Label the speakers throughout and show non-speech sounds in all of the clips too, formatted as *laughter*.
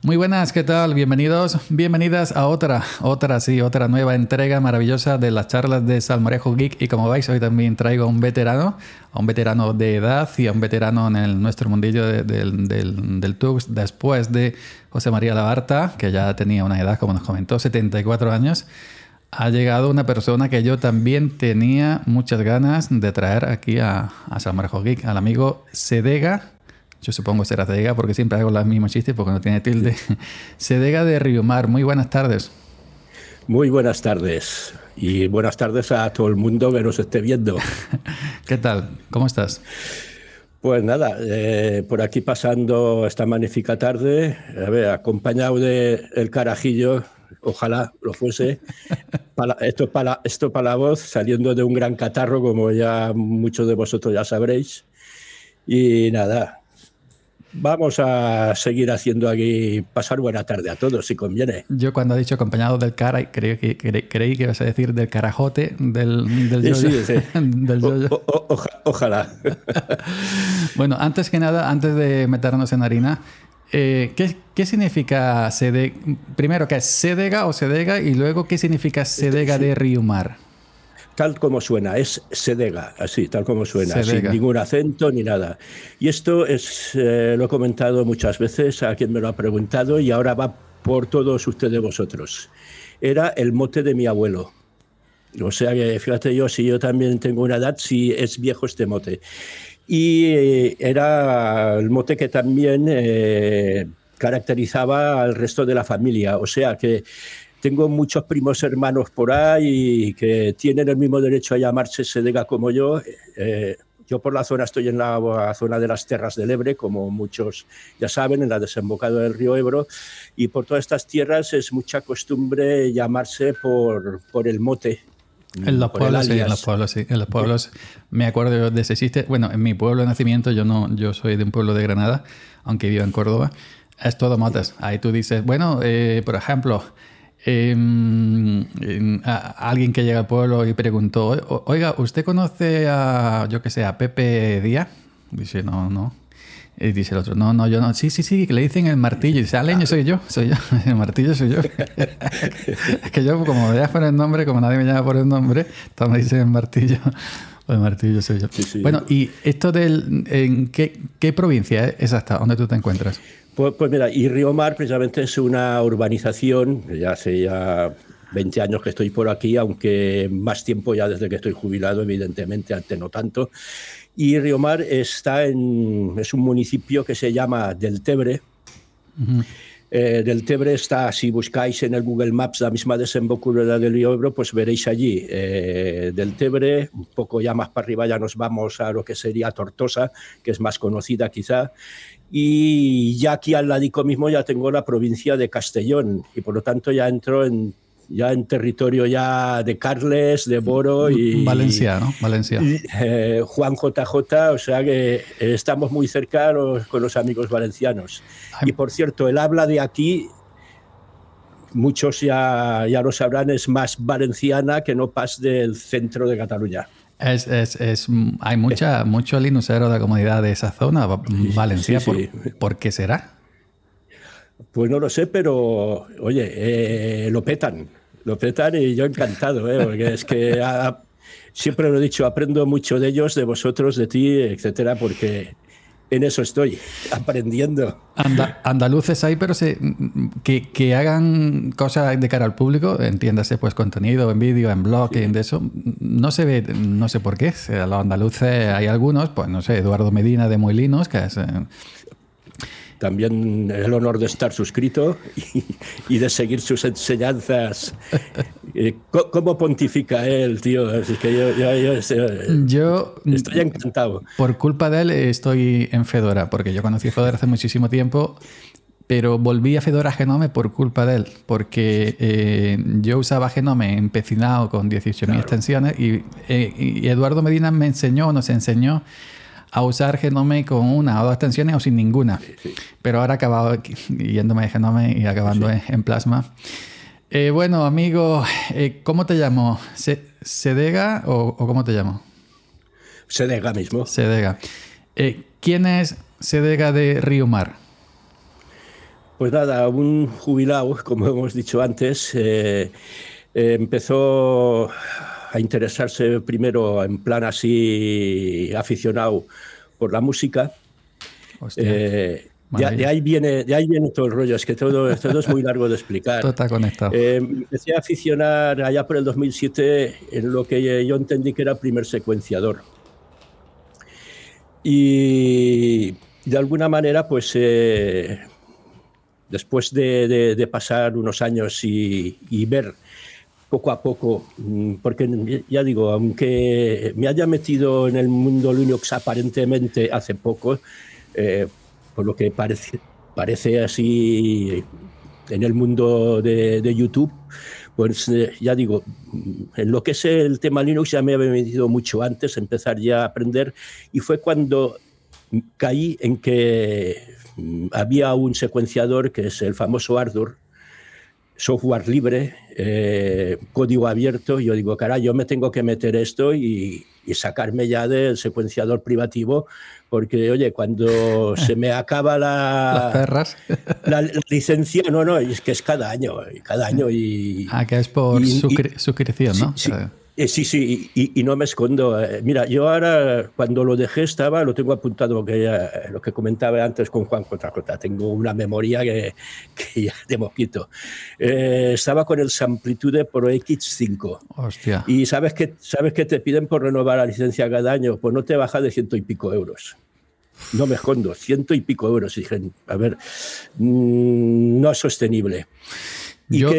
Speaker 1: Muy buenas, ¿qué tal? Bienvenidos, bienvenidas a otra, otra, sí, otra nueva entrega maravillosa de las charlas de Salmorejo Geek. Y como veis, hoy también traigo a un veterano, a un veterano de edad y a un veterano en nuestro mundillo del, del, Tux, después de José María Labarta, que ya tenía una edad, como nos comentó, 74 años. Ha llegado una persona que yo también tenía muchas ganas de traer aquí a, a Geek, al amigo Sedega yo supongo será Cedega porque siempre hago las mismas chistes porque no tiene tilde. Cedega *laughs* de Riomar, muy buenas tardes.
Speaker 2: Muy buenas tardes y buenas tardes a todo el mundo que nos esté viendo. *laughs*
Speaker 1: ¿Qué tal? ¿Cómo estás?
Speaker 2: Pues nada, eh, por aquí pasando esta magnífica tarde, a ver, acompañado de el carajillo, ojalá lo fuese. *laughs* Para, esto, para, esto para la voz, saliendo de un gran catarro, como ya muchos de vosotros ya sabréis. Y nada, Vamos a seguir haciendo aquí pasar buena tarde a todos, si conviene.
Speaker 1: Yo cuando he dicho acompañado del cara, creí que, creí que ibas a decir del carajote, del, del
Speaker 2: sí, sí, *laughs* del ojalá. *laughs*
Speaker 1: bueno, antes que nada, antes de meternos en harina, eh, ¿qué, ¿qué, significa sedega? Primero, ¿qué es sedega o sedega? Y luego, ¿qué significa sedega de Riumar?
Speaker 2: Tal como suena, es sedega, así, tal como suena, sin ningún acento ni nada. Y esto es, eh, lo he comentado muchas veces a quien me lo ha preguntado y ahora va por todos ustedes vosotros. Era el mote de mi abuelo. O sea que fíjate yo, si yo también tengo una edad, si es viejo este mote. Y eh, era el mote que también eh, caracterizaba al resto de la familia. O sea que tengo muchos primos hermanos por ahí que tienen el mismo derecho a llamarse Sedega como yo. Eh, yo por la zona estoy en la zona de las Terras del Ebre, como muchos ya saben, en la desembocada del río Ebro, y por todas estas tierras es mucha costumbre llamarse por, por el mote.
Speaker 1: En los, pueblos, sí, en los pueblos, sí, en los pueblos, me acuerdo de ese chiste. Bueno, en mi pueblo de nacimiento, yo no, yo soy de un pueblo de Granada, aunque vivo en Córdoba, es todo motes. Ahí tú dices, bueno, eh, por ejemplo, Em, em, alguien que llega al pueblo y preguntó, oiga, ¿usted conoce a, yo que sé, a Pepe Díaz? Dice, no, no. Y dice el otro, no, no, yo no. Sí, sí, sí, que le dicen el martillo. Y dice, Aleño soy yo, soy yo. *laughs* El martillo soy yo. *laughs* es que yo, como me llamas por el nombre, como nadie me llama por el nombre, todos me dicen el martillo. *laughs* El martillo soy yo. Bueno, y esto del. ¿En qué, qué provincia es hasta donde tú te encuentras?
Speaker 2: Pues, pues, mira, y Río Mar precisamente es una urbanización, ya hace ya 20 años que estoy por aquí, aunque más tiempo ya desde que estoy jubilado, evidentemente, antes no tanto. Y Río Mar está en, es un municipio que se llama Del Tebre. Eh, del Tebre está, si buscáis en el Google Maps la misma desembocadura del río Ebro, pues veréis allí eh, del Tebre, un poco ya más para arriba ya nos vamos a lo que sería Tortosa, que es más conocida quizá, y ya aquí al ladico mismo ya tengo la provincia de Castellón y por lo tanto ya entro en ya en territorio ya de Carles, de Boro y
Speaker 1: Valencia, ¿no? Valencia.
Speaker 2: Eh, Juan JJ, o sea que estamos muy cerca con los amigos valencianos. Y por cierto, el habla de aquí muchos ya, ya lo sabrán, es más valenciana que no pas del centro de Cataluña.
Speaker 1: Es, es, es, hay mucha, mucho linucero de la comunidad de esa zona, Valencia. Por, qué será?
Speaker 2: Pues no lo sé, pero oye, eh, lo petan, lo petan y yo encantado, ¿eh? porque es que siempre lo he dicho, aprendo mucho de ellos, de vosotros, de ti, etcétera, porque en eso estoy, aprendiendo.
Speaker 1: andaluces hay, pero se, que, que, hagan cosas de cara al público, entiéndase, pues contenido en vídeo, en blog, en de eso, no se ve, no sé por qué. los andaluces hay algunos, pues no sé, Eduardo Medina de Moilinos, que es eh,
Speaker 2: también el honor de estar suscrito y, de seguir sus enseñanzas. Eh, ¿Cómo pontifica él, tío? que yo, estoy encantado.
Speaker 1: Por culpa de él estoy en Fedora, porque yo conocí Fedora hace muchísimo tiempo, pero volví a Fedora Genome por culpa de él, porque eh, yo usaba Genome empecinado con 18.000 extensiones y, eh, y Eduardo Medina me enseñó, nos enseñó a usar Genome con una o dos extensiones o sin ninguna. Pero ahora acabado yéndome de Genome y acabando en, Plasma. Eh, bueno, amigo, eh, ¿cómo te llamo? ¿Sedega o, cómo te llamo?
Speaker 2: Sedega mismo.
Speaker 1: Sedega. Eh, ¿Quién es Sedega de Río Mar?
Speaker 2: Pues nada, un jubilado, como hemos dicho antes, eh, empezó a interesarse primero en plan así aficionado por la música. Eh, de, ahí viene, de ahí viene todo el rollo, es que todo, todo es muy largo de explicar.
Speaker 1: todo está conectado.
Speaker 2: empecé a aficionar allá por el 2007 en lo que yo entendí que era primer secuenciador. Y de alguna manera, pues después de, pasar unos años y, ver poco a poco, mm, porque ya digo, aunque me haya metido en el mundo Linux aparentemente hace poco, eh, por lo que parece, así en el mundo de, YouTube, pues eh, ya digo, mm, en lo que es el tema Linux ya me había metido mucho antes, empezar ya a aprender, y fue cuando caí en que Mm, había un secuenciador que es el famoso Ardour, software libre, eh, código abierto. Yo digo, caray, yo me tengo que meter esto y, sacarme ya del secuenciador privativo, porque, oye, cuando *laughs* se me acaba la, la, licencia, no, no, es que es cada año, cada año. Y,
Speaker 1: ah, que es por suscripción, ¿no?
Speaker 2: Eh, sí, sí, y, no me escondo. Eh, mira, yo ahora cuando lo dejé estaba, lo tengo apuntado, que lo que comentaba antes con Juan JJ, tengo una memoria *laughs* que, ya de mosquito. Eh, estaba con el Samplitude Pro X5.
Speaker 1: Hostia.
Speaker 2: Y sabes que, sabes que te piden por renovar la licencia cada año, pues no te baja de ciento y pico euros. No me escondo, ciento y pico euros. Y dije, a ver, mm, no es sostenible
Speaker 1: yo,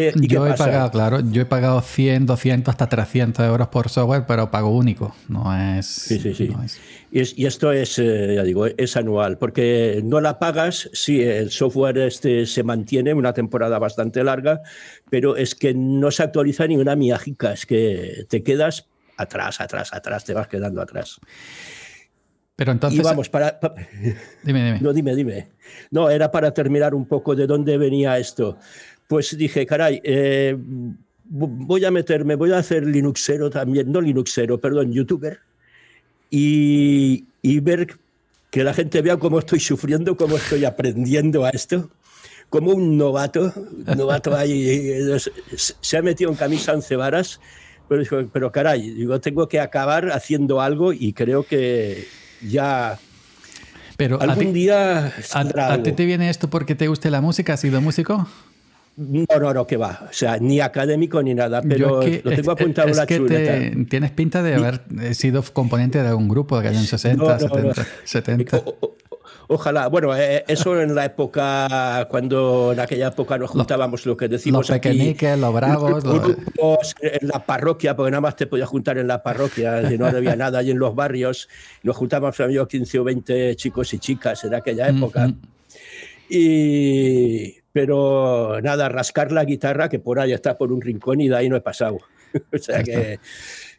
Speaker 1: he pagado, claro, yo he pagado 100, 200, hasta 300 euros por software, pero pago único, no es...
Speaker 2: Sí, sí, sí. Y, esto es, eh, ya digo, es anual, porque no la pagas, sí, el software este se mantiene una temporada bastante larga, pero es que no se actualiza ni una miajica, es que te quedas atrás, atrás, atrás, te vas quedando atrás.
Speaker 1: Pero entonces...
Speaker 2: Y vamos, para...
Speaker 1: Dime, dime.
Speaker 2: No, dime, dime. No, era para terminar un poco de dónde venía esto pues dije, caray, eh, voy a meterme, voy a hacer Linuxero también, no Linuxero, perdón, youtuber, y, ver que la gente vea cómo estoy sufriendo, cómo estoy aprendiendo a esto, como un novato, novato ahí, se ha metido en camisa once varas, pero, pero caray, digo, tengo que acabar haciendo algo y creo que ya
Speaker 1: pero
Speaker 2: algún día
Speaker 1: a, a, ti te viene esto porque te guste la música? ¿Has sido músico?
Speaker 2: No, no, no, que va. O sea, ni académico ni nada, pero lo tengo apuntado en la
Speaker 1: chuleta. tienes pinta de haber sido componente de algún grupo de años 60, 70. 70.
Speaker 2: ojalá, bueno, eh, eso en la época, cuando en aquella época nos juntábamos, lo que decimos.
Speaker 1: Los pequeñiques, los bravos.
Speaker 2: Los... En la parroquia, porque nada más te podías juntar en la parroquia, y no había nada allí en los barrios. Nos juntábamos, yo, 15 o 20 chicos y chicas en aquella época. Y pero nada, rascar la guitarra que por ahí está por un rincón y de ahí no he pasado. *laughs* o sea que,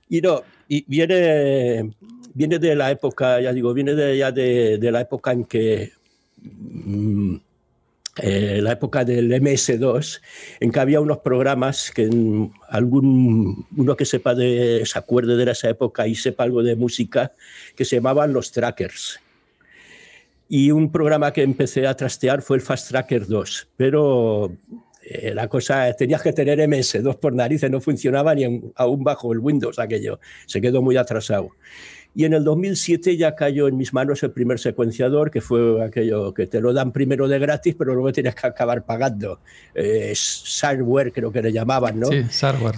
Speaker 2: y no, y viene, viene de la época, ya digo, viene de, ya de, de la época en que, mm, eh, la época del MS2, en que había unos programas que algún, uno que sepa de, se acuerde de esa época y sepa algo de música, que se llamaban los trackers y un programa que empecé a trastear fue el Fast Tracker 2, pero eh, la cosa, tenías que tener MS2 por narices, no funcionaba ni aún bajo el Windows aquello, se quedó muy atrasado. Y en el 2007 ya cayó en mis manos el primer secuenciador, que fue aquello que te lo dan primero de gratis, pero luego tienes que acabar pagando. Eh, hardware creo que le llamaban, ¿no?
Speaker 1: Sí, hardware.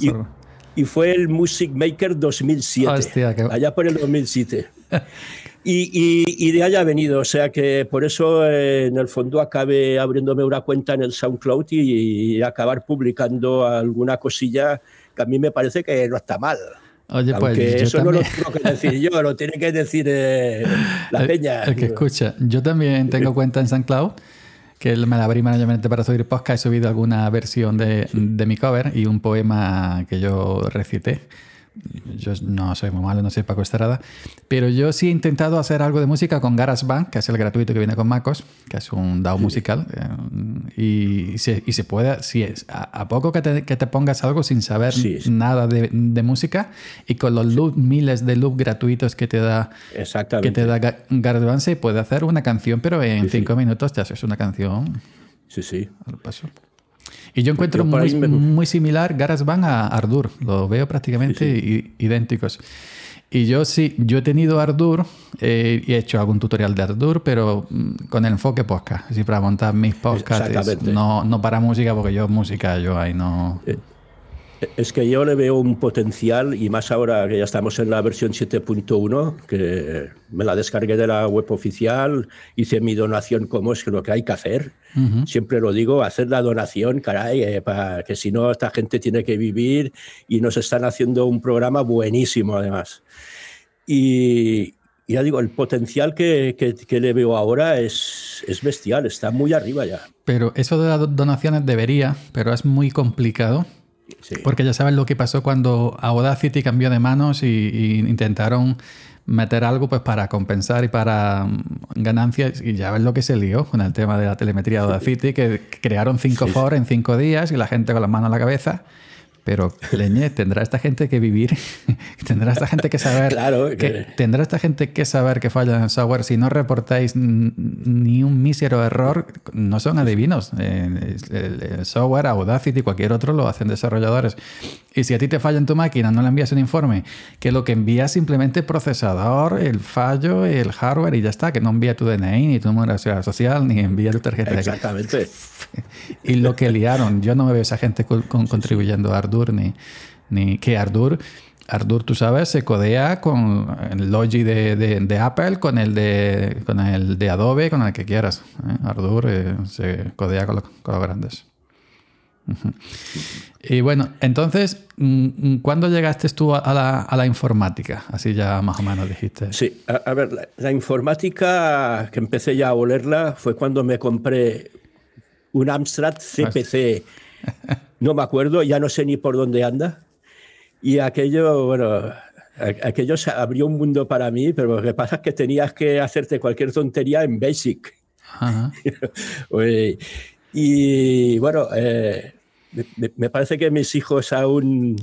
Speaker 2: Y, fue el Music Maker 2007, allá por el 2007. *laughs* Y, de ahí ha venido, o sea que por eso eh, en el fondo acabé abriéndome una cuenta en el SoundCloud y, acabar publicando alguna cosilla que a mí me parece que no está mal.
Speaker 1: Oye, pues
Speaker 2: eso no lo tengo que decir yo, lo tiene que decir eh, la *laughs* peña.
Speaker 1: El que escucha. Yo también tengo *laughs* cuenta en SoundCloud, que me la abrí mayormente para subir podcast. He subido alguna versión de, de mi cover y un poema que yo recité yo no soy muy malo, no soy Paco Estrada, pero yo sí he intentado hacer algo de música con GarageBand, que es el gratuito que viene con MacOS, que es un DAO musical, eh, y, se, y, se, puede, si es, a, poco que te, que te, pongas algo sin saber nada de, de, música y con los loop, miles de loops gratuitos que te da, que te da GarageBand, se puede hacer una canción, pero en cinco minutos te haces una canción.
Speaker 2: Sí, sí.
Speaker 1: paso. Y yo encuentro muy, similar. GarageBand a Ardour. Lo veo prácticamente idénticos. Y yo sí, yo he tenido Ardour eh, y he hecho algún tutorial de Ardour, pero mm, con el enfoque podcast, así para montar mis podcasts, no, no para música, porque yo música, yo ahí no...
Speaker 2: Es que yo le veo un potencial y más ahora que ya estamos en la versión 7.1, que me la descargué de la web oficial, hice mi donación como es lo que hay que hacer. Siempre lo digo, hacer la donación, caray, eh, para que si no esta gente tiene que vivir y nos están haciendo un programa buenísimo además. Y, ya digo, el potencial que, que, le veo ahora es, es, bestial, está muy arriba ya.
Speaker 1: Pero eso de las donaciones debería, pero es muy complicado porque ya sabes lo que pasó cuando Audacity cambió de manos y, intentaron meter algo pues para compensar y para mm, ganancias y ya ves lo que se lió con el tema de la telemetría de Audacity que crearon cinco sí. en cinco días y la gente con las manos a la cabeza pero, leñe, tendrá esta gente que vivir, *laughs* tendrá esta gente que saber. *laughs*
Speaker 2: claro,
Speaker 1: que... tendrá esta gente que saber que falla en el software. Si no reportáis ni un mísero error, no son adivinos. Eh, el, software, Audacity, cualquier otro lo hacen desarrolladores. Y si a ti te falla en tu máquina, no le envías un informe, que lo que envía es simplemente el procesador, el fallo, el hardware y ya está, que no envía tu DNI, ni tu número de social, ni envía tu tarjeta
Speaker 2: Exactamente. *laughs*
Speaker 1: y lo que liaron, yo no me veo esa gente contribuyendo a Ardour ni, ni que Ardour. Ardour, tú sabes, se codea con el Logi de, de, Apple, con el de, con el de Adobe, con el que quieras. ¿eh? Ardour eh, se codea con, con los grandes. Y bueno, entonces, mm, ¿cuándo llegaste tú a la, a la, informática? Así ya más o menos dijiste.
Speaker 2: Sí, a, ver, la, informática que empecé ya a olerla fue cuando me compré un Amstrad CPC. No me acuerdo, ya no sé ni por dónde anda. Y aquello, bueno, aquello abrió un mundo para mí, pero lo que pasa es que tenías que hacerte cualquier tontería en Basic. *laughs* y bueno, eh, me, parece que mis hijos aún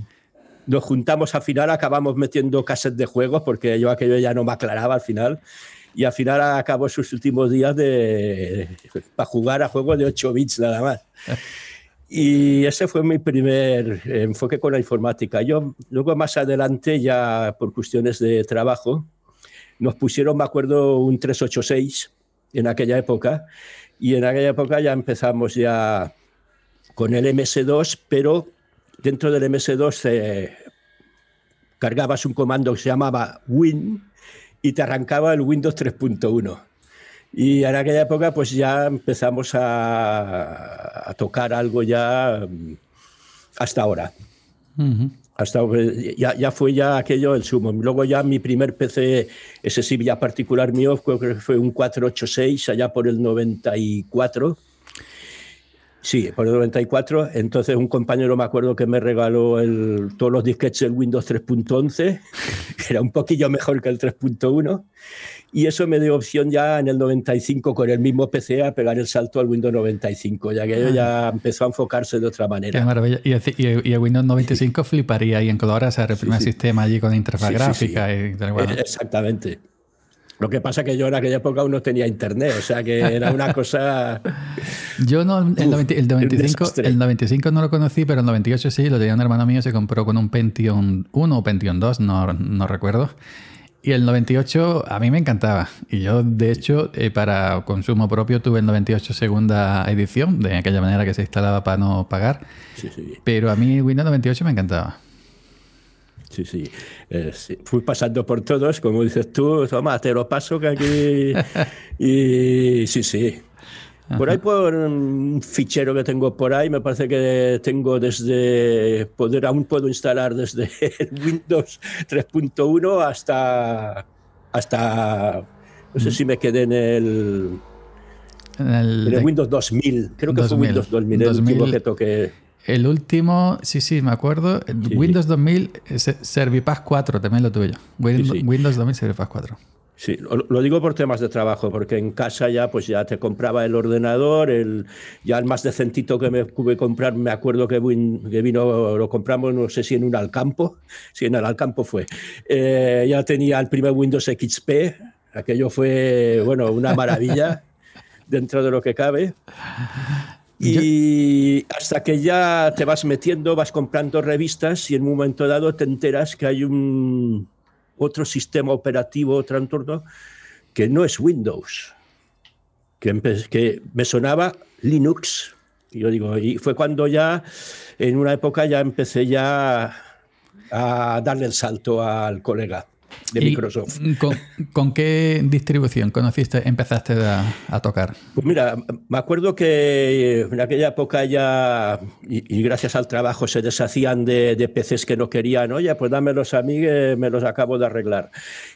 Speaker 2: nos juntamos al final, acabamos metiendo cassettes de juegos, porque yo aquello ya no me aclaraba al final. Y al final acabó sus últimos días de, para jugar a juegos de 8 bits nada más. *laughs* Y ese fue mi primer enfoque con la informática. Yo luego más adelante, ya por cuestiones de trabajo, nos pusieron, me acuerdo, un 386 en aquella época. Y en aquella época ya empezamos ya con el MS2, pero dentro del MS2 eh, cargabas un comando que se llamaba Win y te arrancaba el Windows 3.1. Y en aquella época pues ya empezamos a, tocar algo ya mm, hasta ahora. Hasta ya, ya, fue ya aquello el sumo. Luego ya mi primer PC, ese sí ya particular mío, creo que fue un 486 allá por el 94 Sí, por el 94. Entonces un compañero me acuerdo que me regaló el, todos los disquetes del Windows 3.11, *laughs* que era un poquillo mejor que el 3.1. Y eso me dio opción ya en el 95 con el mismo PC a pegar el salto al Windows 95, ya que ah. ya empezó a enfocarse de otra manera.
Speaker 1: Qué maravilla. Y, el Windows 95 fliparía y en se reprime el sistema allí con interfaz gráfica. Y,
Speaker 2: Exactamente. Lo que pasa es que yo en aquella época aún no tenía internet, o sea que era una *laughs* cosa.
Speaker 1: yo no, el, 95, el 95 no lo conocí, pero el 98 sí, lo tenía un hermano mío, se compró con un Pentium 1 o Pentium 2, no, no recuerdo. Y el 98 a mí me encantaba. Y yo, de hecho, eh, para consumo propio tuve el 98 segunda edición, de aquella manera que se instalaba para no pagar. Sí, sí. Pero a mí Windows 98 me encantaba.
Speaker 2: Sí, eh, sí. Fui pasando por todos, como dices tú, toma, te lo paso que aquí. *laughs* y sí, sí. Por ahí por un fichero que tengo por ahí, me parece que tengo desde poder aún puedo instalar desde *laughs* Windows 3.1 hasta hasta no sé si me quedé en el en el, Windows 2000, creo que fue Windows 2000, 2000 el último que toqué.
Speaker 1: El último, sí, sí, me acuerdo. Windows 2000, Servipass 4 también lo tuve yo. Windows, 2000, Servipass 4.
Speaker 2: Sí, lo, digo por temas de trabajo, porque en casa ya pues ya te compraba el ordenador, el, ya el más decentito que me pude comprar, me acuerdo que, vino, lo compramos, no sé si en un Alcampo, si en el Alcampo fue. Eh, ya tenía el primer Windows XP, aquello fue, bueno, una maravilla *laughs* dentro de lo que cabe. Y hasta que ya te vas metiendo, vas comprando revistas y en un momento dado te enteras que hay un otro sistema operativo, otro entorno, que no es Windows, que, me sonaba Linux. Y yo digo, y fue cuando ya, en una época ya empecé ya a darle el salto al colega de Microsoft.
Speaker 1: Con, qué distribución conociste, empezaste a, tocar?
Speaker 2: Pues mira, me acuerdo que en aquella época ya, y, gracias al trabajo, se deshacían de, de, PCs que no querían. Oye, pues dámelos a mí, que me los acabo de arreglar.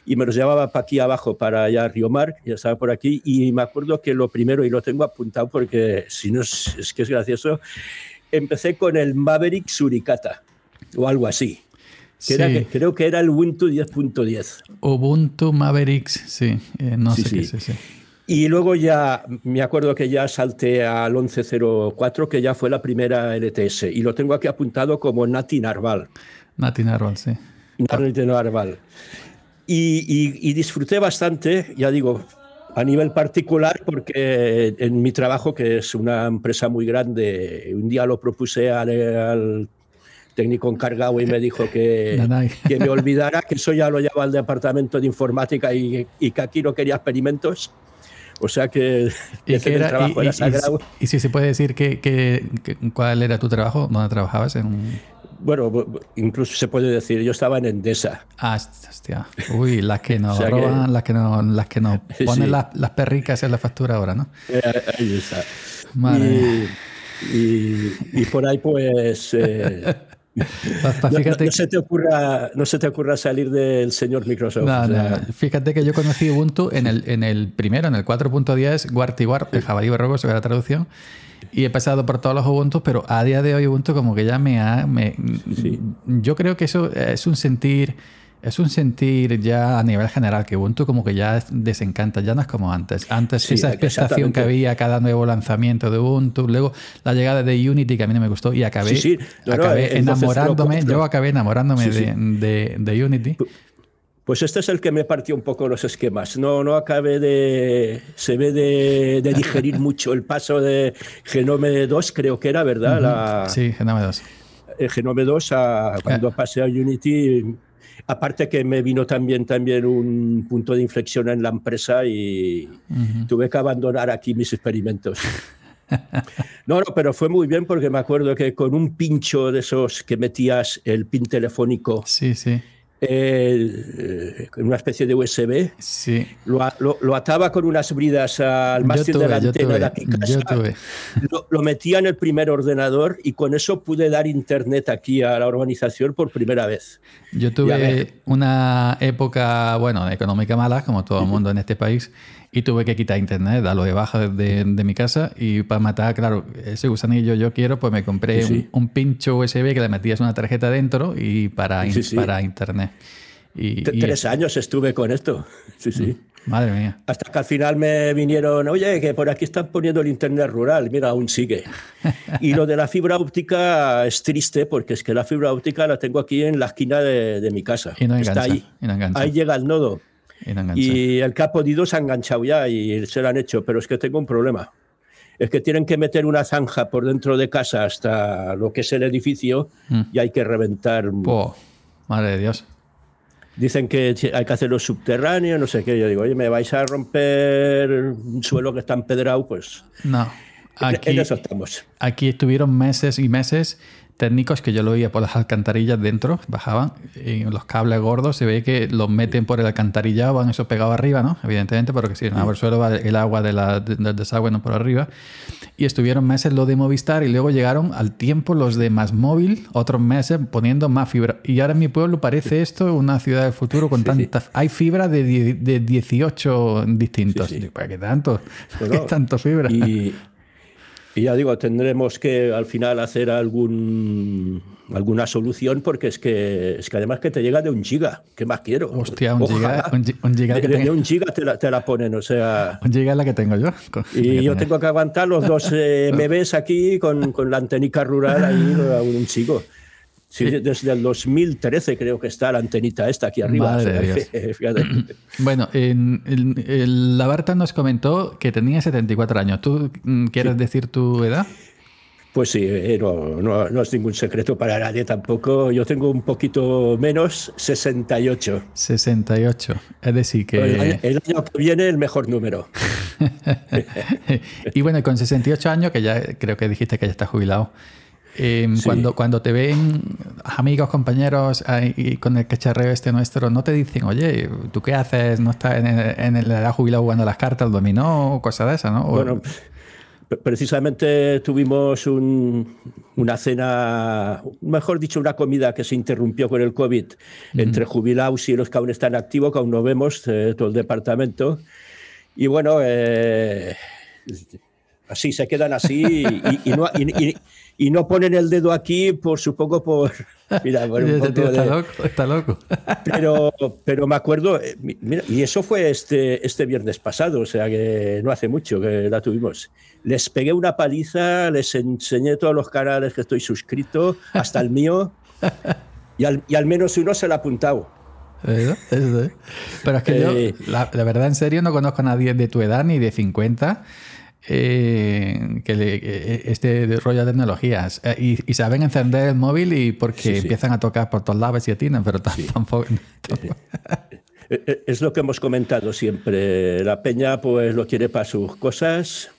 Speaker 2: Y me los llevaba para aquí abajo, para allá Río ya estaba por aquí. Y me acuerdo que lo primero, y lo tengo apuntado porque si no es, es que es gracioso, empecé con el Maverick Suricata o algo así creo que era el Ubuntu 10.10.
Speaker 1: Ubuntu Mavericks, sí, eh, no sé qué sí.
Speaker 2: Y luego ya me acuerdo que ya salté al 1104, que ya fue la primera LTS. Y lo tengo aquí apuntado como Nati Narval.
Speaker 1: Nati Narval, sí.
Speaker 2: Nati Narval. Y, y, disfruté bastante, ya digo, a nivel particular, porque en mi trabajo, que es una empresa muy grande, un día lo propuse al técnico encargado y me dijo que, que me olvidara, que eso ya lo lleva al departamento de informática y, y que aquí no quería experimentos. O sea que,
Speaker 1: ¿Y *laughs* el trabajo era sagrado. Y, si se puede decir que, cuál era tu trabajo, dónde trabajabas en
Speaker 2: bueno, incluso se puede decir, yo estaba en Endesa.
Speaker 1: Ah, hostia. Uy, las que nos *laughs* roban, las que no, las que nos *laughs* ponen las, las, perricas en la factura ahora, ¿no?
Speaker 2: Eh, ahí está. Y, y, por ahí pues eh, no, se te ocurra, no se te ocurra salir del señor Microsoft.
Speaker 1: Fíjate que yo conocí Ubuntu en el, en el primero, en el 4.10, Guartiguar, el jabalí barroco, se ve la traducción. Y he pasado por todos los Ubuntu, pero a día de hoy Ubuntu como que ya me ha... Me, Yo creo que eso es un sentir es un sentir ya a nivel general que Ubuntu como que ya desencanta, ya no es como antes. Antes esa expectación que había cada nuevo lanzamiento de Ubuntu, luego la llegada de Unity que a mí no me gustó y acabé, enamorándome, yo acabé enamorándome de, de, Unity.
Speaker 2: Pues este es el que me partió un poco los esquemas. No, no acabé de. Se ve de, digerir *laughs* mucho el paso de Genome 2, creo que era, ¿verdad?
Speaker 1: sí, Genome 2.
Speaker 2: El Genome 2, a, cuando pasé a Unity, Aparte que me vino también, también un punto de inflexión en la empresa y tuve que abandonar aquí mis experimentos. *laughs* No, no, pero fue muy bien porque me acuerdo que con un pincho de esos que metías el pin telefónico.
Speaker 1: Sí, sí
Speaker 2: eh, una especie de USB. Sí. Lo, ataba con unas bridas al mástil de la antena de la Lo, lo, metía en el primer ordenador y con eso pude dar internet aquí a la organización por primera vez.
Speaker 1: Yo tuve una época, bueno, económica mala, como todo el mundo en este país, y tuve que quitar internet, darlo de baja de, mi casa y para matar, claro, ese gusanillo yo quiero, pues me compré Un, pincho USB que le metías una tarjeta dentro y para, para internet.
Speaker 2: Y, Tres años estuve con esto, sí, sí.
Speaker 1: Mm, madre mía.
Speaker 2: Hasta que al final me vinieron, oye, que por aquí están poniendo el internet rural, mira, aún sigue. y lo de la fibra óptica es triste porque es que la fibra óptica la tengo aquí en la esquina de, mi casa.
Speaker 1: Y no
Speaker 2: Está ahí. ahí llega el nodo. Y, el que ha podido se ha enganchado ya y se lo han hecho, pero es que tengo un problema. Es que tienen que meter una zanja por dentro de casa hasta lo que es el edificio mm. y hay que reventar.
Speaker 1: madre de Dios.
Speaker 2: Dicen que hay que hacerlo subterráneo, no sé qué. Yo digo, oye, ¿me vais a romper un suelo que está empedrado? Pues.
Speaker 1: No.
Speaker 2: Aquí, en eso estamos.
Speaker 1: Aquí estuvieron meses y meses técnicos que yo lo veía por las alcantarillas dentro, bajaban, y los cables gordos se ve que los meten por el alcantarillado, van eso pegado arriba, ¿no? Evidentemente, porque si no, el suelo va el agua de la, del desagüe no por arriba. Y estuvieron meses los de Movistar y luego llegaron al tiempo los de Más Móvil, otros meses poniendo más fibra. Y ahora en mi pueblo parece esto una ciudad del futuro con tantas... Hay fibra de, de 18 distintos. ¿Para qué tanto? *laughs* ¿Qué tanto fibra?
Speaker 2: Y y ya digo, tendremos que al final hacer algún, alguna solución porque es que, es que además que te llega de un giga. ¿Qué más quiero?
Speaker 1: Hostia, un giga. Un,
Speaker 2: giga de, un giga te la, te la, ponen, o sea...
Speaker 1: Un giga es la que tengo yo.
Speaker 2: Y yo tengo que aguantar los dos eh, *laughs* bebés aquí con, con la antenica rural ahí, un chico. Sí, desde el 2013 creo que está la antenita esta aquí arriba. *laughs*
Speaker 1: bueno, en, la Barta nos comentó que tenía 74 años. ¿Tú mm, quieres decir tu edad?
Speaker 2: Pues sí, eh, no, no, es ningún secreto para nadie tampoco. Yo tengo un poquito menos, 68.
Speaker 1: 68. Es decir, que.
Speaker 2: El año, que viene, el mejor número. *laughs*
Speaker 1: y bueno, con 68 años, que ya creo que dijiste que ya estás jubilado. Em, cuando, cuando te ven amigos, compañeros y con el cacharreo este nuestro, no te dicen, oye, ¿tú qué haces? ¿No estás en, el, en la edad jubilado jugando las cartas, el dominó o cosas de esas, no?
Speaker 2: Bueno, precisamente tuvimos una cena, mejor dicho, una comida que se interrumpió con el COVID entre jubilados y los que aún están activos, que aún no vemos, eh, todo el departamento. Y bueno, eh, así se quedan así y, no, y, no, ponen el dedo aquí, por supongo, por. *laughs*
Speaker 1: Mira, un *laughs* poco está, loco, está loco. *laughs*
Speaker 2: Pero, pero me acuerdo, eh, y eso fue este, este viernes pasado, o sea que no hace mucho que la tuvimos. Les pegué una paliza, les enseñé todos los canales que estoy suscrito, hasta el mío, y al, y al menos uno se lo ha apuntado.
Speaker 1: Pero es que yo, eh, la, verdad, en serio, no conozco a nadie de tu edad ni de 50 eh, que le, este rollo de tecnologías. Eh, y, saben encender el móvil y porque empiezan a tocar por todos lados y atinan, pero *laughs* tampoco.
Speaker 2: Es lo que hemos comentado siempre. La peña pues lo quiere para sus cosas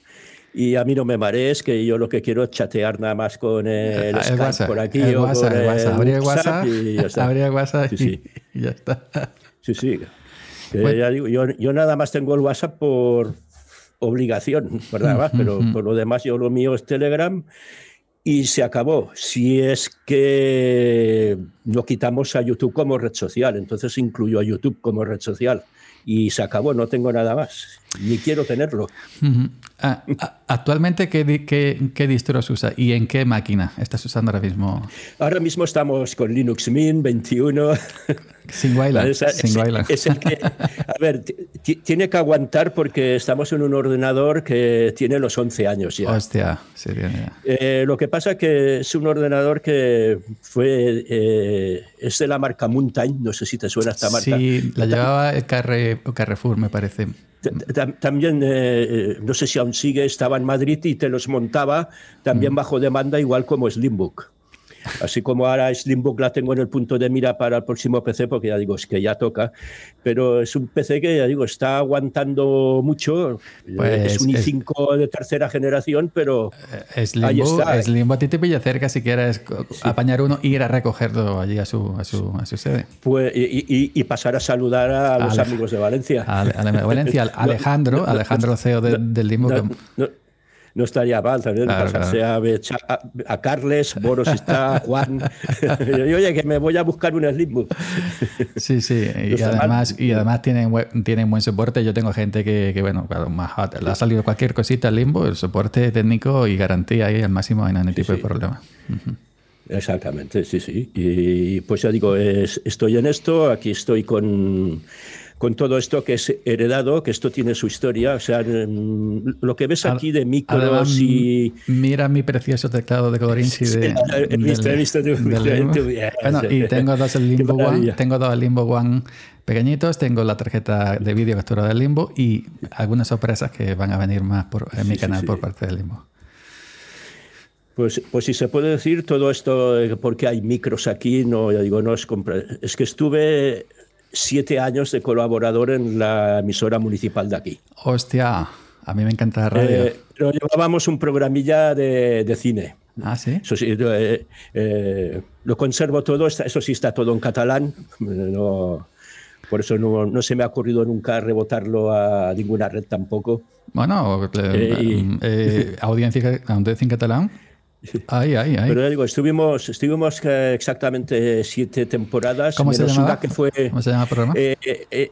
Speaker 2: y a mí no me marees, que yo lo que quiero es chatear nada más con el, Skype por aquí
Speaker 1: o WhatsApp, el WhatsApp. Abrir WhatsApp, y ya está. Abrir WhatsApp y, ya está.
Speaker 2: Sí, sí. Ya digo, yo, yo, nada más tengo el WhatsApp por obligación, ¿verdad? Pero por lo demás yo lo mío es Telegram y se acabó. Si es que no quitamos a YouTube como red social, entonces incluyo a YouTube como red social y se acabó, no tengo nada más, ni quiero tenerlo.
Speaker 1: Ah, ah, actualmente, ¿qué, qué, qué distros usa y en qué máquina estás usando ahora mismo?
Speaker 2: Ahora mismo estamos con Linux Mint 21.
Speaker 1: Sin Wayland. *laughs*
Speaker 2: Es, el que, a ver, tiene que aguantar porque estamos en un ordenador que tiene los 11 años ya.
Speaker 1: Hostia,
Speaker 2: eh, lo que pasa es que es un ordenador que fue, eh, es de la marca Mountain, no sé si te suena esta marca.
Speaker 1: Sí, la llevaba el Carrefour, me parece.
Speaker 2: También, eh, no sé si aún sigue, estaba en Madrid y te los montaba también mm. bajo demanda, igual como Slimbook. Así como ahora Slimbook la tengo en el punto de mira para el próximo PC, porque ya digo, es que ya toca. Pero es un PC que, ya digo, está aguantando mucho. Pues es un i5 de tercera generación, pero
Speaker 1: Slimbook, ahí está. Slimbook a ti te pilla cerca si quieres apañar uno e ir a recogerlo allí a su, a su, a su sede.
Speaker 2: Pues, y, pasar a saludar a los amigos de Valencia.
Speaker 1: A, Valencia, Alejandro, Alejandro CEO del Limbo
Speaker 2: no estaría mal también pasarse A, a, Carles, Boros está, *laughs* Juan. *laughs* y, oye, que me voy a buscar un Slimbook.
Speaker 1: sí, sí, *laughs* y, además, y además tienen, tienen buen soporte. Yo tengo gente que, que bueno, más, le ha salido cualquier cosita al Limbo, el soporte técnico y garantía ahí al máximo, no hay ningún tipo de problema.
Speaker 2: Exactamente, sí, sí. Y pues ya digo, estoy en esto, aquí estoy con con todo esto que es heredado, que esto tiene su historia. O sea, mm, lo que ves aquí de micros y.
Speaker 1: Mira mi precioso teclado de Colorinci de.
Speaker 2: He visto, he visto
Speaker 1: Bueno, y tengo dos el Limbo One, tengo dos el Limbo One pequeñitos, tengo la tarjeta de vídeo captura del Limbo y algunas sorpresas que van a venir más por, en mi canal por parte del Limbo.
Speaker 2: Pues, pues si se puede decir todo esto, porque hay micros aquí, no, ya digo, no es Es que estuve siete años de colaborador en la emisora municipal de aquí.
Speaker 1: Hostia, a mí me encanta la radio.
Speaker 2: Eh, pero llevábamos un programilla de, cine.
Speaker 1: Ah, sí.
Speaker 2: Eso sí, eh, eh, lo conservo todo, eso sí está todo en catalán. por eso no, se me ha ocurrido nunca rebotarlo a ninguna red tampoco.
Speaker 1: Bueno, audiencia, audiencia en catalán. Ay, ay, ay.
Speaker 2: Pero digo, estuvimos, estuvimos eh, exactamente siete temporadas.
Speaker 1: ¿Cómo se llama?
Speaker 2: Que fue,
Speaker 1: ¿Cómo se llama el programa?
Speaker 2: Eh, eh,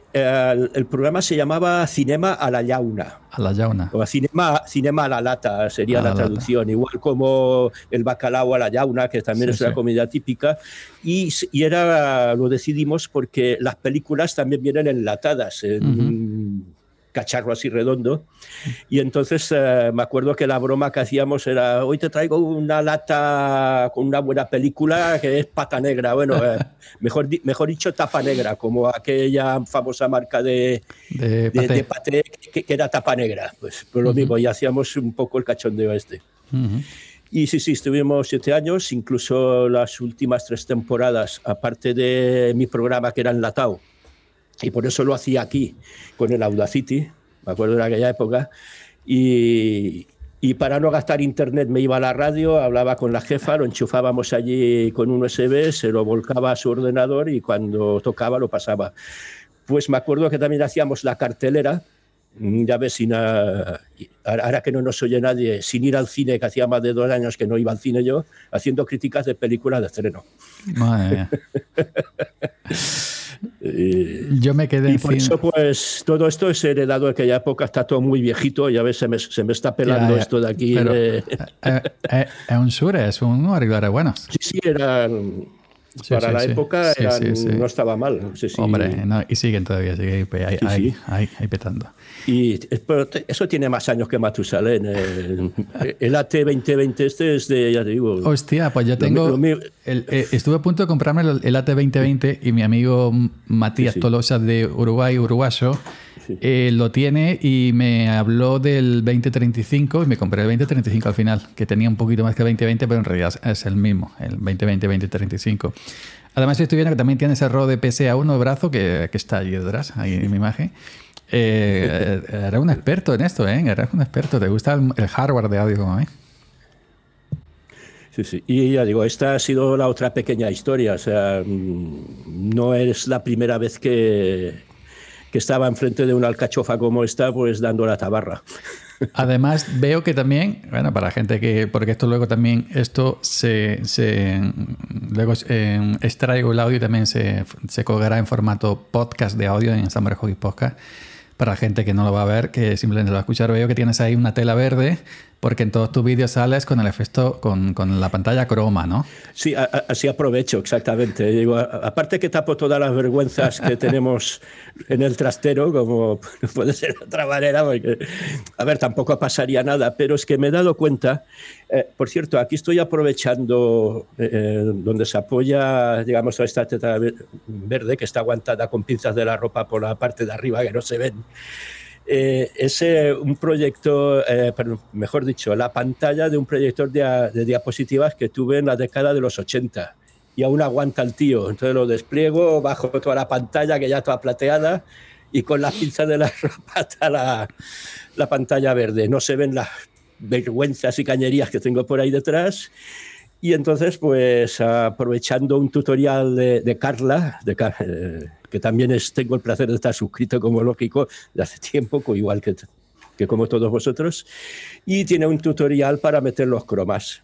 Speaker 2: el, programa se llamaba Cinema a la Yauna.
Speaker 1: A la Yauna.
Speaker 2: O cinema, cinema a la lata sería la, traducción. Igual como el bacalao a la Yauna, que también es una comida típica. Y, y, era, lo decidimos porque las películas también vienen enlatadas. En, cacharro así redondo. Y entonces eh, me acuerdo que la broma que hacíamos era, hoy te traigo una lata con una buena película que es pata negra. Bueno, eh, *laughs* mejor, mejor dicho, tapa negra, como aquella famosa marca de, de, paté. que, era tapa negra. Pues, por lo mismo, y hacíamos un poco el cachondeo este. Y sí, sí, estuvimos siete años, incluso las últimas tres temporadas, aparte de mi programa que era enlatado, y por eso lo hacía aquí, con el Audacity, me acuerdo de aquella época, y, y para no gastar internet me iba a la radio, hablaba con la jefa, lo enchufábamos allí con un USB, se lo volcaba a su ordenador y cuando tocaba lo pasaba. Pues me acuerdo que también hacíamos la cartelera, ya ves, sin, ahora que no nos oye nadie, sin ir al cine, que hacía más de dos años que no iba al cine yo, haciendo críticas de películas de estreno. Madre *laughs*
Speaker 1: Yo me quedé
Speaker 2: y por eso, pues, todo esto es heredado de aquella época, está todo muy viejito y a veces se me, está pelando esto de aquí.
Speaker 1: Eh, eh, eh, es un Shure, es un arreglador bueno.
Speaker 2: Sí, sí, eran para la época no estaba mal.
Speaker 1: Hombre, y siguen todavía, sigue ahí, ahí, petando.
Speaker 2: Y eso tiene más años que Matusalén. El, el AT 2020 este es de, ya te digo.
Speaker 1: Hostia, pues yo tengo. Eh, estuve a punto de comprarme el, AT 2020 y mi amigo Matías Tolosa de Uruguay, uruguayo, eh, lo tiene y me habló del 2035 y me compré el 2035 al final, que tenía un poquito más que 2020, pero en realidad es el mismo, el 2020-2035. Además, estoy viendo que también tiene ese RO de PSA1 de brazo que, que, está ahí detrás, ahí en mi imagen. Eh, era un experto en esto, ¿eh? Eres un experto. ¿Te gusta el, hardware de audio como a mí?
Speaker 2: Sí, sí. Y ya digo, esta ha sido la otra pequeña historia. O sea, mm, no es la primera vez que, que estaba enfrente de una alcachofa como esta, pues dando la tabarra. *laughs*
Speaker 1: Además, veo que también, bueno, para gente que, porque esto luego también, esto se, se luego eh, extraigo el audio y también se, se colgará en formato podcast de audio en Summer Hockey Podcast. Para gente que no lo va a ver, que simplemente lo va a escuchar, veo que tienes ahí una tela verde porque en todos tus vídeos sales con el efecto, con, con la pantalla croma, ¿no?
Speaker 2: Sí, así aprovecho, exactamente. Digo, aparte que tapo todas las vergüenzas que *laughs* tenemos en el trastero, como *laughs* puede ser de otra manera, porque, a ver, tampoco pasaría nada, pero es que me he dado cuenta, eh, por cierto, aquí estoy aprovechando eh, eh, donde se apoya, digamos, esta teta verde que está aguantada con pinzas de la ropa por la parte de arriba que no se ven. Eh, es un proyecto, eh, mejor dicho, la pantalla de un proyector de, diapositivas que tuve en la década de los 80. Y aún aguanta el tío. Entonces lo despliego, bajo toda la pantalla que ya está plateada y con las pinzas de la *laughs* ropa está la, la pantalla verde. No se ven las vergüenzas y cañerías que tengo por ahí detrás. Y entonces, pues aprovechando un tutorial de, Carla, de, eh, que también es, tengo el placer de estar suscrito como lógico de hace tiempo, igual que, que como todos vosotros, y tiene un tutorial para meter los cromas.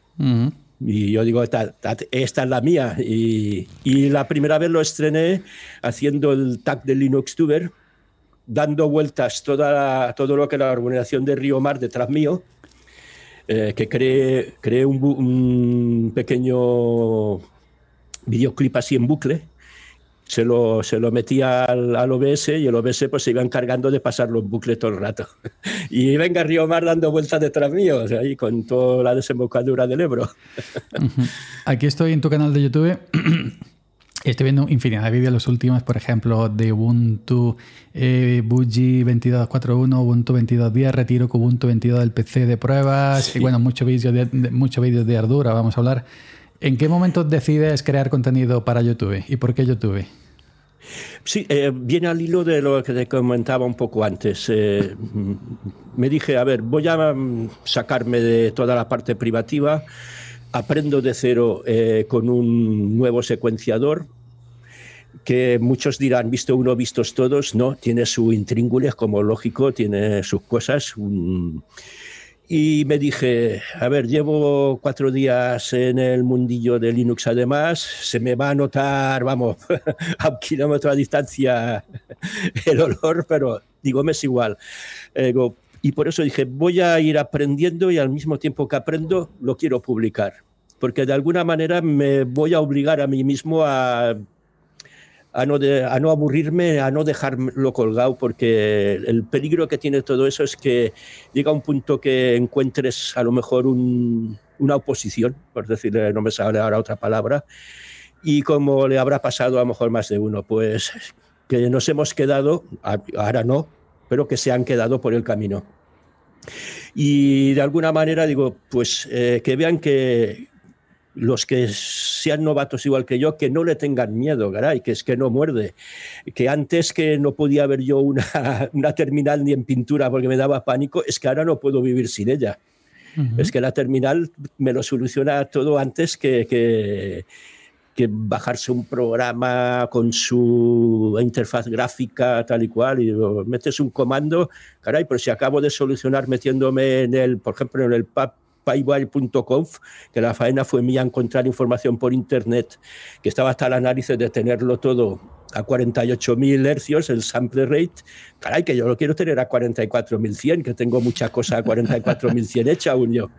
Speaker 2: Y yo digo, esta, esta, es la mía. Y, y, la primera vez lo estrené haciendo el tag de Linux Tuber, dando vueltas toda todo lo que la organización de Río Mar detrás mío, eh, que creé, creé un, un, pequeño videoclip así en bucle se lo, se lo metía al, al, OBS y el OBS pues se iba encargando de pasarlo en bucle todo el rato. *laughs* Y venga Río Mar dando vueltas detrás mío, ahí con toda la desembocadura del Ebro. *laughs*
Speaker 1: Aquí estoy en tu canal de YouTube. *clears throat* Estoy viendo infinidad de vídeos, los últimos, por ejemplo, de Ubuntu, eh, 22.41, Ubuntu 22.10, retiro Ubuntu 22 del PC de pruebas, y bueno, muchos vídeos de, muchos vídeos de Ardura, vamos a hablar. ¿En qué momento decides crear contenido para YouTube y por qué YouTube?
Speaker 2: Sí, eh, viene al hilo de lo que te comentaba un poco antes. Eh, me dije, a ver, voy a mm, sacarme de toda la parte privativa, aprendo de cero eh, con un nuevo secuenciador que muchos dirán, visto uno, vistos todos, no, tiene su intríngulis, como lógico, tiene sus cosas. Y me dije, a ver, llevo cuatro días en el mundillo de Linux además, se me va a notar, vamos, *laughs* a un kilómetro a distancia el olor, pero digo, me es igual. Eh, y por eso dije, voy a ir aprendiendo y al mismo tiempo que aprendo, lo quiero publicar. Porque de alguna manera me voy a obligar a mí mismo a a no, a no aburrirme, a no dejarlo colgado, porque el peligro que tiene todo eso es que llega un punto que encuentres a lo mejor una oposición, por decirle, no me sale ahora otra palabra, y como le habrá pasado a lo mejor más de uno, pues que nos hemos quedado, ahora no, pero que se han quedado por el camino. Y de alguna manera digo, pues eh, que vean que los que sean novatos igual que yo, que no le tengan miedo, caray, que es que no muerde. Que antes que no podía ver yo una, *laughs* una terminal ni en pintura porque me daba pánico, es que ahora no puedo vivir sin ella. Es que la terminal me lo soluciona todo antes que, que, que, bajarse un programa con su interfaz gráfica tal y cual y metes un comando, caray, pero si acabo de solucionar metiéndome en el, por ejemplo, en el pub paywire.conf, que la faena fue mía encontrar información por internet, que estaba hasta la nariz de tenerlo todo a 48.000 hercios, el sample rate. Caray, que yo lo quiero tener a 44.100, que tengo mucha cosa a 44.100 hecha aún yo.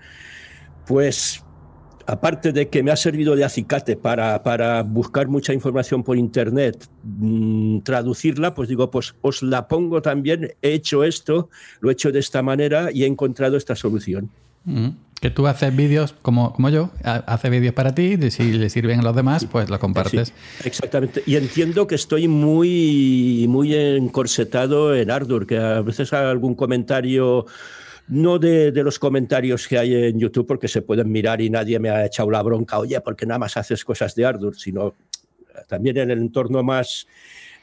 Speaker 2: Pues aparte de que me ha servido de acicate para, para buscar mucha información por internet, mmm, traducirla, pues digo, pues os la pongo también, he hecho esto, lo he hecho de esta manera y he encontrado esta solución.
Speaker 1: Mm. Que tú haces vídeos como, como yo, haces vídeos para ti, y si le sirven a los demás, pues lo compartes.
Speaker 2: Sí, exactamente. Y entiendo que estoy muy, muy encorsetado en Ardour, que a veces algún comentario no de, de, los comentarios que hay en YouTube, porque se pueden mirar y nadie me ha echado la bronca, oye, porque nada más haces cosas de Ardour, sino también en el entorno más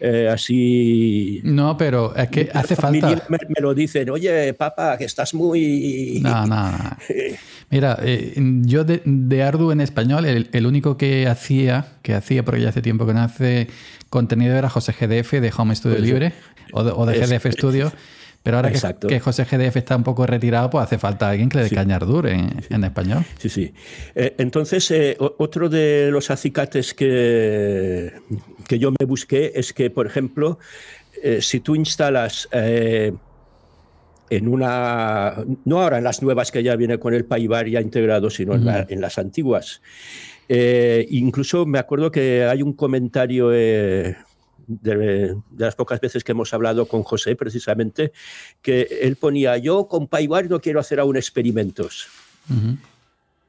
Speaker 2: eh, así.
Speaker 1: No, pero es que hace falta.
Speaker 2: Me, me, lo dicen, oye, papá, que estás muy.
Speaker 1: No, no, no. *laughs* Mira, eh, yo de, de, Ardu en español, el, el, único que hacía, que hacía, porque ya hace tiempo que no hace contenido, era José GDF de Home Studio pues Libre o de, o de GDF Studio. Pero ahora que, que, José GDF está un poco retirado, pues hace falta alguien que le dé sí. en, sí. en, español.
Speaker 2: Sí, sí. Eh, entonces, eh, otro de los acicates que, que yo me busqué es que, por ejemplo, eh, si tú instalas en una, no ahora en las nuevas que ya viene con el Paibar ya integrado, sino uh -huh. en, la, en, las antiguas. Eh, incluso me acuerdo que hay un comentario eh, de, de, las pocas veces que hemos hablado con José, precisamente, que él ponía, yo con Paibar no quiero hacer aún experimentos. Uh -huh.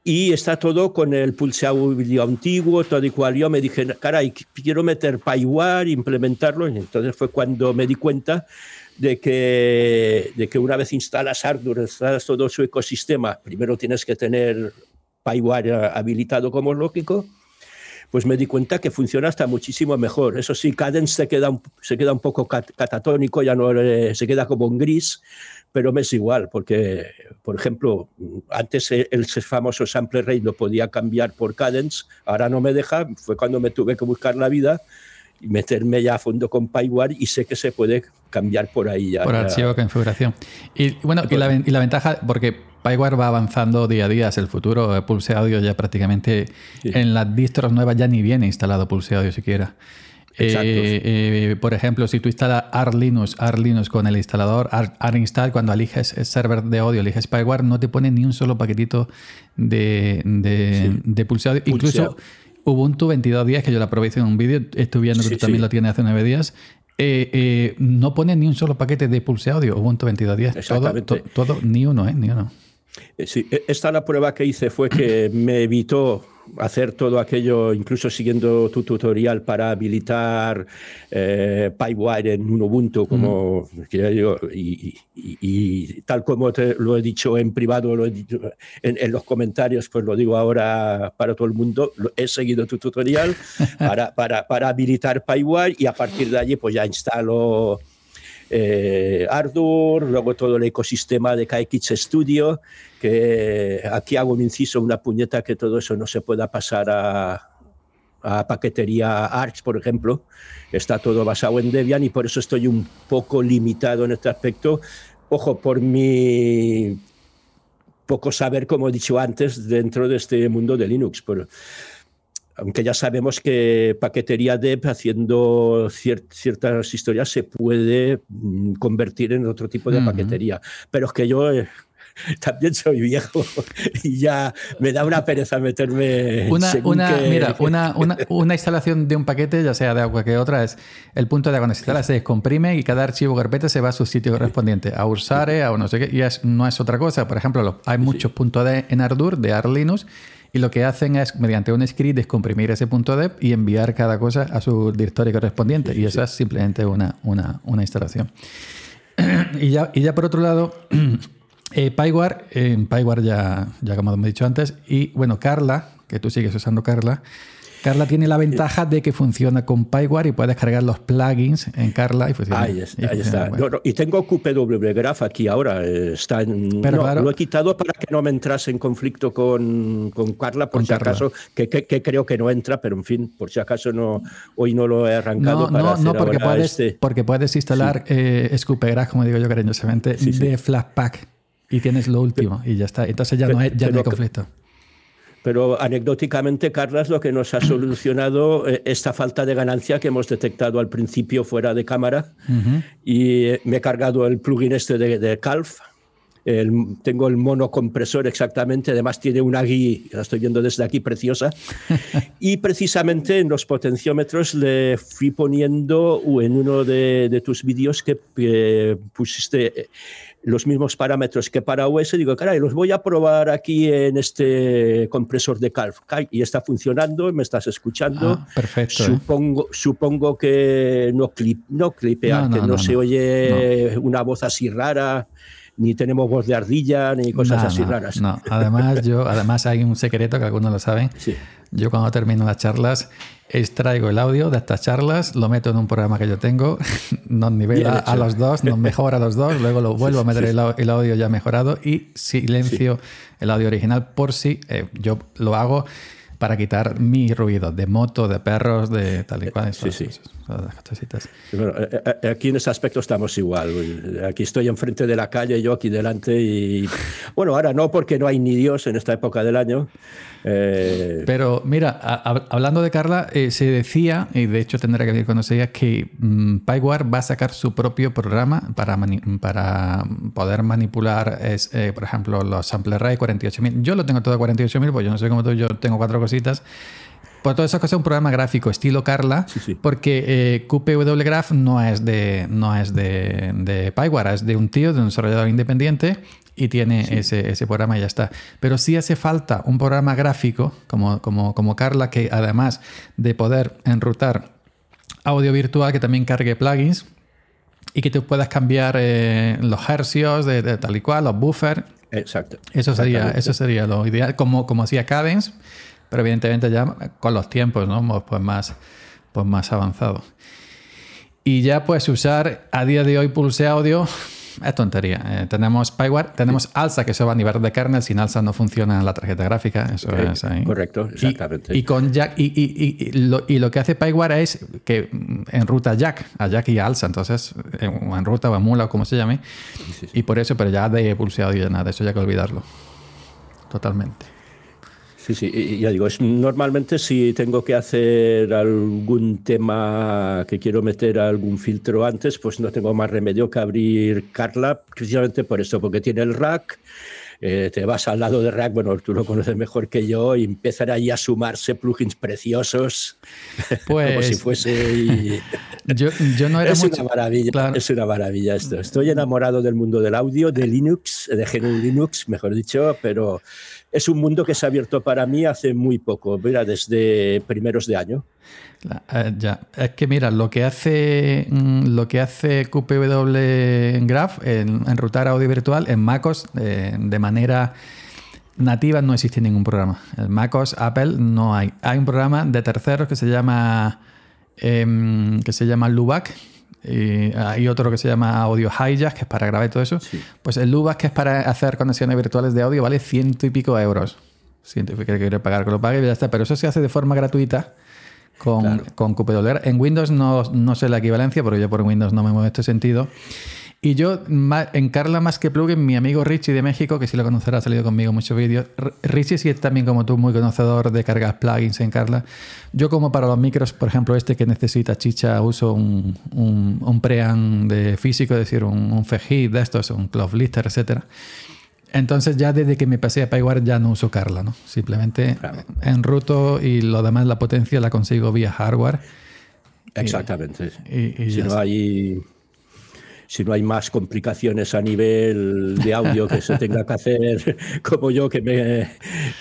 Speaker 2: Y está todo con el pulse audio antiguo, todo igual. Yo me dije, caray, quiero meter Paiware, implementarlo. Y entonces fue cuando me di cuenta de que, de que una vez instalas Ardour, instalas todo su ecosistema, primero tienes que tener Paiware habilitado como lógico, pues me di cuenta que funciona hasta muchísimo mejor. Eso sí, Cadence se queda un, se queda un poco cat, catatónico, ya no eh, se queda como en gris, pero me es igual, porque, por ejemplo, antes el famoso sample rate lo podía cambiar por Cadence, ahora no me deja, fue cuando me tuve que buscar la vida meterme ya a fondo con PyWare y sé que se puede cambiar por ahí ya.
Speaker 1: Por archivo de configuración. Y bueno, y la, y la ventaja, porque PyWare va avanzando día a día hacia el futuro. Pulse Audio ya prácticamente sí. en las distros nuevas ya ni viene instalado Pulse Audio siquiera. Eh, eh, por ejemplo, si tú instalas AR Linux, AR Linux con el instalador AR, AR install, cuando eliges el server de audio, eliges Spyware, no te pone ni un solo paquetito de, de, sí. de Pulse Audio. Incluso Ubuntu 22.10, que yo la probé en un vídeo, estuve viendo que sí, tú también lo tienes hace nueve días. Eh, eh, no pone ni un solo paquete de Pulse Audio, Ubuntu 22.10. Todo, to, todo, ni uno, ¿eh? Ni uno.
Speaker 2: Eh, sí, e, esta la prueba que hice fue que me evitó hacer todo aquello, incluso siguiendo tu tutorial para habilitar eh, PyWire en un Ubuntu, como digo, y, y, y, tal como te lo he dicho en privado, lo he dicho en, en, los comentarios, pues lo digo ahora para todo el mundo, he seguido tu tutorial *laughs* para, para, para habilitar PyWire y a partir de allí pues ya instalo eh, Ardour, luego todo el ecosistema de KX Studio, que aquí hago un inciso, una puñeta que todo eso no se pueda pasar a, a paquetería Arch, por ejemplo. Está todo basado en Debian y por eso estoy un poco limitado en este aspecto. Ojo, por mi poco saber, como he dicho antes, dentro de este mundo de Linux. Pero, aunque ya sabemos que paquetería dev haciendo cier ciertas historias se puede mm, convertir en otro tipo de uh -huh. paquetería. Pero es que yo eh, *laughs* también soy viejo *laughs* y ya me da una pereza meterme.
Speaker 1: Una, una que... mira, *laughs* una, una, una, instalación de un paquete, ya sea de cualquier otra, es el punto de cuando se instala, se descomprime y cada archivo carpeta se va a su sitio correspondiente, a Ursare, a no sé qué, y es, no es otra cosa. Por ejemplo, hay muchos sí. puntos de en Ardour, de Arlinux, y lo que hacen es, mediante un script, descomprimir ese punto dep y enviar cada cosa a su directorio correspondiente. Sí, y esa sí. es simplemente una, una, una instalación. *clears throat* y, ya, y ya por otro lado, *clears throat* Eh, PyWare, en PyWare ya, ya como hemos dicho antes, y bueno, Carla, que tú sigues usando Carla, Carla tiene la ventaja de que funciona con PyWare y puedes cargar los plugins en Carla y funciona.
Speaker 2: Ahí, está. Y, tengo QPW Graph aquí ahora. Está lo he quitado para que no me entrase en conflicto con, con Carla, por si acaso, que, creo que no entra, pero en fin, por si acaso no, hoy no lo he arrancado.
Speaker 1: No, no, porque, puedes, este. porque puedes instalar sí. eh, como digo yo cariñosamente, de Flatpak y tienes lo último y ya está. Entonces ya no hay, ya no hay conflicto.
Speaker 2: Pero anecdóticamente, Carlas, lo que nos ha solucionado eh, esta falta de ganancia que hemos detectado al principio fuera de cámara. Y eh, me he cargado el plugin este de, Calf. tengo el monocompresor exactamente, además tiene una guía, la estoy viendo desde aquí, preciosa. *laughs* y precisamente en los potenciómetros le fui poniendo en uno de, tus vídeos que pusiste los mismos parámetros que para OS, digo, caray, los voy a probar aquí en este compresor de Calf. Y está funcionando, me estás escuchando.
Speaker 1: Ah, perfecto.
Speaker 2: ¿eh? Supongo, supongo que no, clip, no clipea, que no, se oye una voz así rara ni tenemos voz de ardilla, ni cosas así raras.
Speaker 1: No, además, yo, además hay un secreto que algunos lo saben.
Speaker 2: Sí.
Speaker 1: Yo cuando termino las charlas extraigo el audio de estas charlas, lo meto en un programa que yo tengo, *laughs* nos nivela a los dos, nos mejora a los dos, luego lo vuelvo a meter el, audio ya mejorado y silencio el audio original por si eh, yo lo hago para quitar mi ruido de moto, de perros, de tal y cual.
Speaker 2: Sí, sí. Bueno, eh, eh, aquí en ese aspecto estamos igual. Aquí estoy enfrente de la calle, yo aquí delante y... *laughs* Bueno, ahora no porque no hay ni Dios en esta época del año.
Speaker 1: Eh, Pero mira, hablando de Carla, se decía, y de hecho tendrá que ver cuando se diga, que um, PyWare va a sacar su propio programa para, para poder manipular, es, por ejemplo, los sample array 48.000. Yo lo tengo todo 48.000, pues yo no sé cómo tú, yo tengo cuatro cositas. Por todas esas cosas, un programa gráfico estilo Carla, porque eh, QPW Graph no es de no es de, de Pyware, es de un tío, de un desarrollador independiente y tiene ese, ese, programa y ya está. Pero sí hace falta un programa gráfico como, como, como Carla, que además de poder enrutar audio virtual, que también cargue plugins y que tú puedas cambiar eh, los hercios de, tal y cual, los buffers.
Speaker 2: Exacto.
Speaker 1: Eso sería, eso sería lo ideal, como, como hacía Cadence pero evidentemente ya con los tiempos, ¿no? Pues más, pues más avanzado. Y ya pues usar a día de hoy Pulse Audio *laughs* es tontería. Eh, tenemos Pyware, tenemos Alsa, que eso va a nivel de kernel. Sin Alsa no funciona la tarjeta gráfica. Eso es ahí.
Speaker 2: Correcto, exactamente.
Speaker 1: Y, con Jack, y, y, lo, y, lo, que hace Pyware es que enruta Jack, a Jack y a Alsa. Entonces, enruta o emula o como se llame. Y por eso, pero ya de Pulse Audio ya nada, eso ya hay que olvidarlo. Totalmente.
Speaker 2: Sí, sí, ya digo, es, normalmente si tengo que hacer algún tema que quiero meter algún filtro antes, pues no tengo más remedio que abrir Carla, precisamente por eso, porque tiene el rack, eh, te vas al lado de rack, bueno, tú lo conoces mejor que yo, y empiezan ahí a sumarse plugins preciosos, *laughs* como si pues, fuese... *laughs*
Speaker 1: yo, yo, no era
Speaker 2: es una maravilla, es una maravilla esto. Estoy enamorado del mundo del audio, de Linux, de GNU Linux, mejor dicho, pero es un mundo que se ha abierto para mí hace muy poco, mira, desde primeros de año.
Speaker 1: Eh, ya, es que mira, lo que hace mm, lo que hace QPW Graph en, enrutar audio virtual en MacOS eh, de manera nativa no existe ningún programa. En MacOS Apple no hay. Hay un programa de terceros que se llama em, que se llama Lubac y hay otro que se llama Audio Hijack, que es para grabar todo eso. Pues el Lubac, que es para hacer conexiones virtuales de audio, vale ciento y pico euros. Ciento que quiere pagar, que lo pague y ya está. Pero eso se hace de forma gratuita con, con En Windows no, no sé la equivalencia, porque yo por Windows no me muevo en este sentido. Y yo, en Carla más que plugin, mi amigo Richie de México, que si lo conocerá, ha salido conmigo muchos vídeos. Richie sí es también como tú, muy conocedor de cargar plugins en Carla. Yo como para los micros, por ejemplo, este que necesita chicha, uso un, un, preamp de físico, es decir, un, un FEGIT de estos, un Cloud Lister, etc. Entonces ya desde que me pasé a Pyware ya no uso Carla, ¿no? Simplemente enruto y lo demás, la potencia la consigo vía hardware.
Speaker 2: Exactamente. Y, si no hay si no hay más complicaciones a nivel de audio que se tenga que hacer, *laughs* como yo, que me,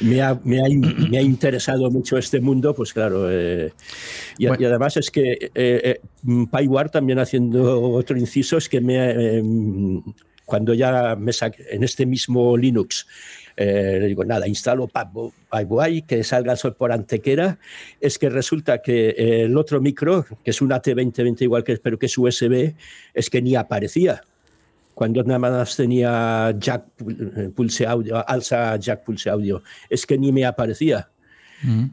Speaker 2: me, ha, me, ha, interesado mucho este mundo, pues claro. Eh, y, además es que eh, eh también haciendo otro inciso, es que me, cuando ya me saqué, en este mismo Linux, eh, le digo, nada, instalo PyBuay, que salga el sol por antequera, es que resulta que el otro micro, que es un AT2020 igual que, pero que es USB, es que ni aparecía cuando nada más tenía jack eh, pulse audio, alza jack pulse audio, es que ni me aparecía.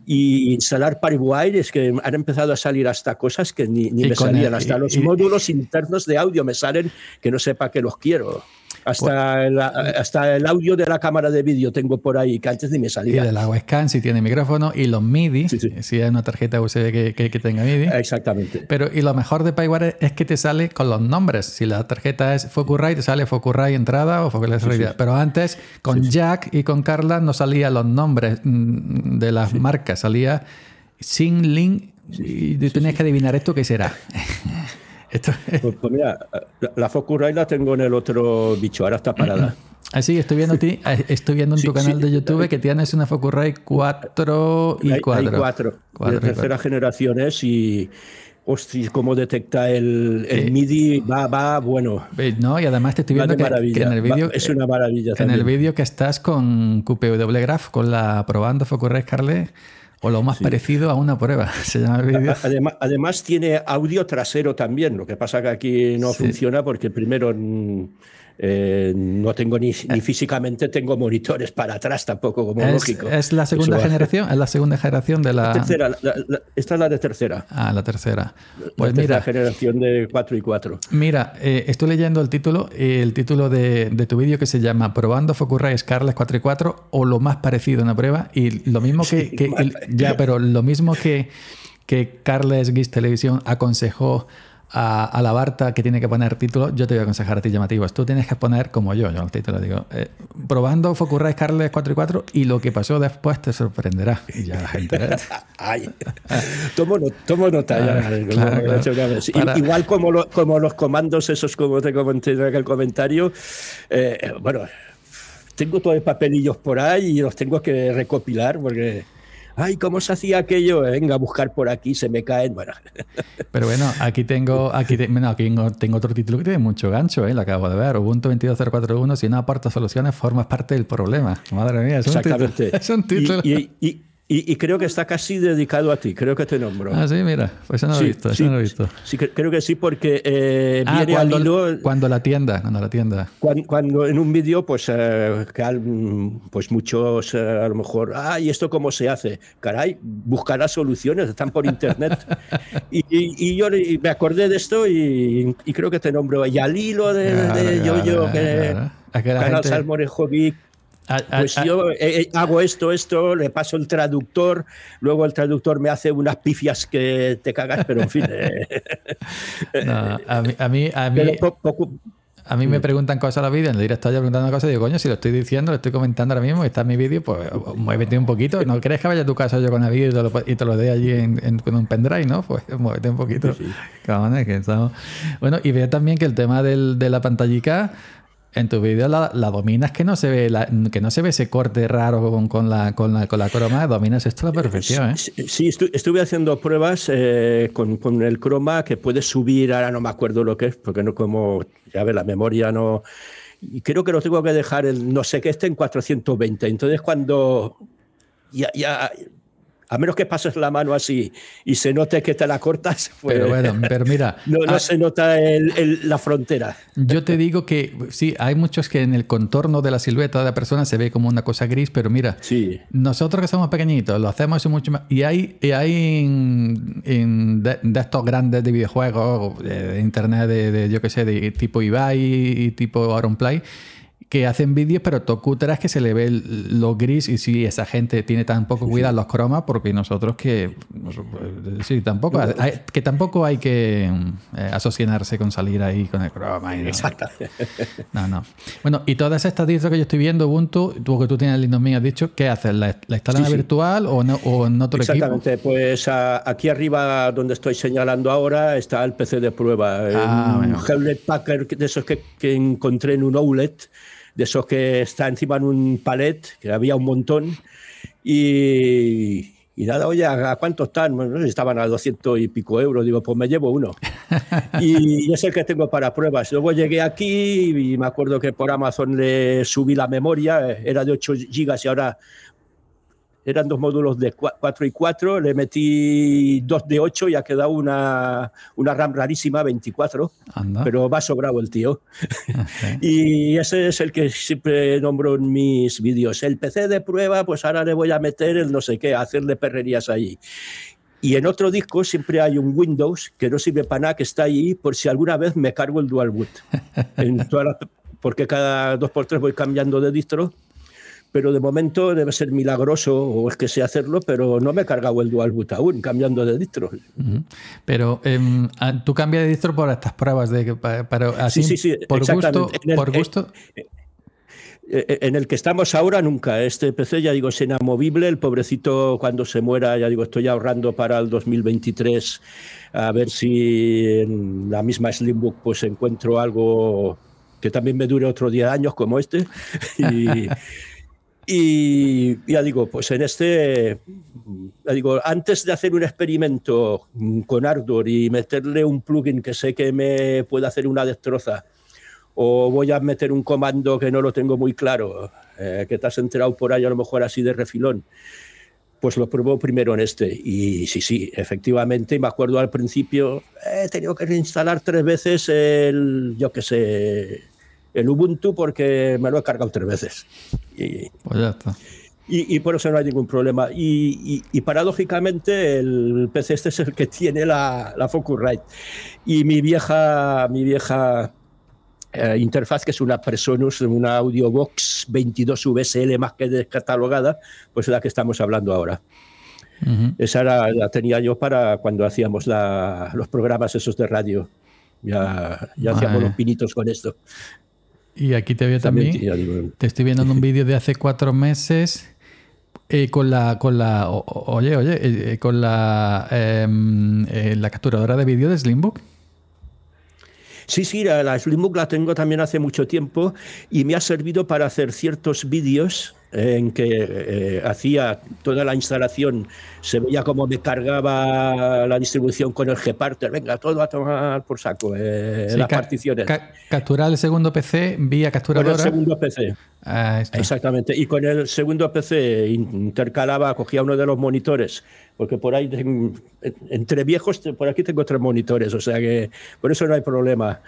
Speaker 2: Y instalar Paraguay es que han empezado a salir hasta cosas que ni, ni me salían, hasta los módulos internos de audio me salen que no sepa que los quiero. Hasta, el, hasta el audio de la cámara de vídeo tengo por ahí, que antes ni me salía.
Speaker 1: Y de la webcam, si tiene micrófono, y los MIDI, si hay una tarjeta USB que, que, tenga MIDI.
Speaker 2: Exactamente.
Speaker 1: Pero, y lo mejor de PyWare es que te sale con los nombres. Si la tarjeta es Focusrite, te sale Focusrite entrada o Focusrite Pero antes, con Jack y con Carla no salían los nombres mm, de las marcas, salía sin link y tú tenías que adivinar esto qué será. *laughs*
Speaker 2: Pues, pues, mira, la Focusrite la tengo en el otro bicho, ahora está parada. *clears throat*
Speaker 1: Ah, estoy viendo ti, eh, estoy viendo en tu canal de YouTube que tienes una Focusrite 4 y 4.
Speaker 2: Hay 4, de tercera generación es y hostia, cómo detecta el, el MIDI, va, va, bueno.
Speaker 1: No, y además te estoy viendo que, en el vídeo
Speaker 2: es una maravilla.
Speaker 1: En el vídeo que estás con QPW Graph, con la probando Focusrite Carle o lo más parecido a una prueba, *laughs* se llama el vídeo.
Speaker 2: Además, además, tiene audio trasero también, lo que pasa que aquí no funciona porque primero eh, no tengo ni, físicamente tengo monitores para atrás tampoco, como lógico.
Speaker 1: ¿Es la segunda generación? ¿Es la segunda generación de la...?
Speaker 2: tercera, esta es la de tercera.
Speaker 1: Ah, la tercera.
Speaker 2: Pues la mira... generación de 4 y 4.
Speaker 1: Mira, eh, estoy leyendo el título, el título de, tu vídeo que se llama Probando Focusrite Scarlett 4 y 4 o lo más parecido a una prueba y lo mismo que... ya, pero lo mismo que, que Carles Guis Televisión aconsejó a, la Barta que tiene que poner título, yo te voy a aconsejar a ti llamativos. Tú tienes que poner como yo, yo el título digo, eh, probando Focusrite Carles 4 y 4 y lo que pasó después te sorprenderá. Y ya la gente. *laughs*
Speaker 2: Ay, tomo, tomo nota ya. Igual como, como los comandos, esos como te comenté en aquel comentario, eh, bueno, tengo todos los papelillos por ahí y los tengo que recopilar porque ay, ¿cómo se hacía aquello? Venga a buscar por aquí, se me caen. Bueno.
Speaker 1: Pero bueno, aquí tengo, aquí, tengo, otro título que tiene mucho gancho, ¿eh? lo acabo de ver. Ubuntu 22041, si no aporta soluciones, formas parte del problema. Madre mía, es
Speaker 2: Exactamente.
Speaker 1: un título. *laughs* Es un título.
Speaker 2: y, y, creo que está casi dedicado a ti, creo que te nombro.
Speaker 1: Ah, sí, mira, pues eso no lo he visto, eso no lo he visto.
Speaker 2: Sí, creo que sí, porque eh,
Speaker 1: ah, viene cuando, al Cuando la tienda, cuando la tienda.
Speaker 2: Cuando, en un vídeo, pues, eh, pues muchos eh, a lo mejor, ah, ¿y esto cómo se hace? Caray, buscará soluciones, están por internet. *laughs* y, y, yo me acordé de esto y, creo que te nombro. Y al hilo de, de Yoyo, que... Canal Salmorejo Vic, pues yo eh, eh, hago esto, esto, le paso el traductor, luego el traductor me hace unas pifias que te cagas, pero en fin. Eh, *laughs*
Speaker 1: a mí, a mí, a mí, me preguntan cosas a la vida, en el directo estoy preguntando cosas y digo, coño, si lo estoy diciendo, lo estoy comentando ahora mismo, está en mi vídeo, pues muévete un poquito. ¿No crees que vaya a tu casa yo con el vídeo y te lo, dé allí en, con un pendrive, no? Pues *laughs* muévete un poquito. Sí, que estamos... Bueno, y veo también que el tema del, de la pantallica en tu vídeo la, dominas que no se ve que no se ve ese corte raro con, con, la, con, la, con la croma, dominas esto a la perfección. ¿eh?
Speaker 2: Sí, estuve haciendo pruebas eh, con, con, el croma que puedes subir, ahora no me acuerdo lo que es, porque no como, ya ves, la memoria no... Y creo que lo tengo que dejar, el, no sé qué, esté en 420. Entonces cuando ya, ya a menos que pases la mano así y se note que te la cortas, *laughs*
Speaker 1: pues pero bueno, pero mira, *laughs*
Speaker 2: no, ah, se nota la frontera.
Speaker 1: Yo te digo que sí, hay muchos que en el contorno de la silueta de la persona se ve como una cosa gris, pero mira,
Speaker 2: sí.
Speaker 1: nosotros que somos pequeñitos lo hacemos mucho más. Y hay, y hay en, de, estos grandes de videojuegos, de, internet, de, yo qué sé, de tipo Ibai y tipo Auronplay, que hacen vídeos, pero es que se le ve lo gris y si esa gente tiene tan poco cuidado los cromas, porque nosotros que sí, tampoco hay, que tampoco hay que eh, asociarse con salir ahí con el croma.
Speaker 2: Exacto.
Speaker 1: No, no. Bueno, y todas estas distros que yo estoy viendo, Ubuntu, tú que tú tienes el mío, has dicho, ¿qué haces? ¿La, la instalan virtual o, no, o en otro
Speaker 2: Exactamente, pues aquí arriba donde estoy señalando ahora está el PC de prueba, ah, un Hewlett Packard de esos que, que encontré en un outlet de esos que está encima en un palet, que había un montón, y, Y nada, oye, ¿a cuánto están? Bueno, estaban a 200 y pico euros. Digo, pues me llevo uno. *laughs* y, es el que tengo para pruebas. Luego llegué aquí y me acuerdo que por Amazon le subí la memoria, era de 8 gigas y ahora eran dos módulos de 4 y 4, le metí dos de 8 y ha quedado una, una RAM rarísima, 24, pero va sobrado el tío. *laughs* y ese es el que siempre nombro en mis vídeos. El PC de prueba, pues ahora le voy a meter el no sé qué, a hacerle perrerías allí. Y en otro disco siempre hay un Windows que no sirve para nada, que está ahí por si alguna vez me cargo el Dual Boot. *laughs* porque cada dos por tres voy cambiando de distro pero de momento debe ser milagroso o es que sé hacerlo, pero no me he cargado el dual boot aún, cambiando de distro.
Speaker 1: Pero em, ah, tú cambias de distro por estas pruebas de para, así, sí, sí, sí, por gusto, por gusto.
Speaker 2: En el que estamos ahora nunca. Este PC ya digo es inamovible. El pobrecito cuando se muera ya digo estoy ahorrando para el 2023 a ver si en la misma Slimbook pues encuentro algo que también me dure otro 10 años como este *laughs* y y ya digo, pues en este, ya digo, antes de hacer un experimento con Ardor y meterle un plugin que sé que me puede hacer una destroza, o voy a meter un comando que no lo tengo muy claro, eh, que te has enterado por ahí a lo mejor así de refilón, pues lo pruebo primero en este. Y sí, sí, efectivamente, me acuerdo al principio, he tenido que reinstalar tres veces el, yo qué sé, el Ubuntu porque me lo he cargado tres veces. Y,
Speaker 1: pues ya está.
Speaker 2: Y, por eso no hay ningún problema. Y, paradójicamente el PC este es el que tiene la, la Focusrite. Y mi vieja, mi vieja eh, interfaz, que es una Presonus, una Audiobox 22 VSL más que descatalogada, pues es la que estamos hablando ahora. Esa la tenía yo para cuando hacíamos los programas esos de radio. Ya, ya hacíamos los pinitos con esto.
Speaker 1: Y aquí te veo también. te estoy viendo en un *laughs* vídeo de hace cuatro meses. Eh, con la, con la, oye, oye, eh, eh, con la, em, la capturadora de vídeo de Slimbook.
Speaker 2: Sí, sí, la, la Slimbook la tengo también hace mucho tiempo y me ha servido para hacer ciertos vídeos en que eh, hacía toda la instalación, se veía como me cargaba la distribución con el Gparter, venga, todo a tomar por saco, eh, las particiones.
Speaker 1: capturar el segundo PC vía capturadora.
Speaker 2: Con el segundo PC. Exactamente. Y con el segundo PC intercalaba, cogía uno de los monitores, porque por ahí, entre viejos, por aquí tengo tres monitores, o sea que por eso no hay problema.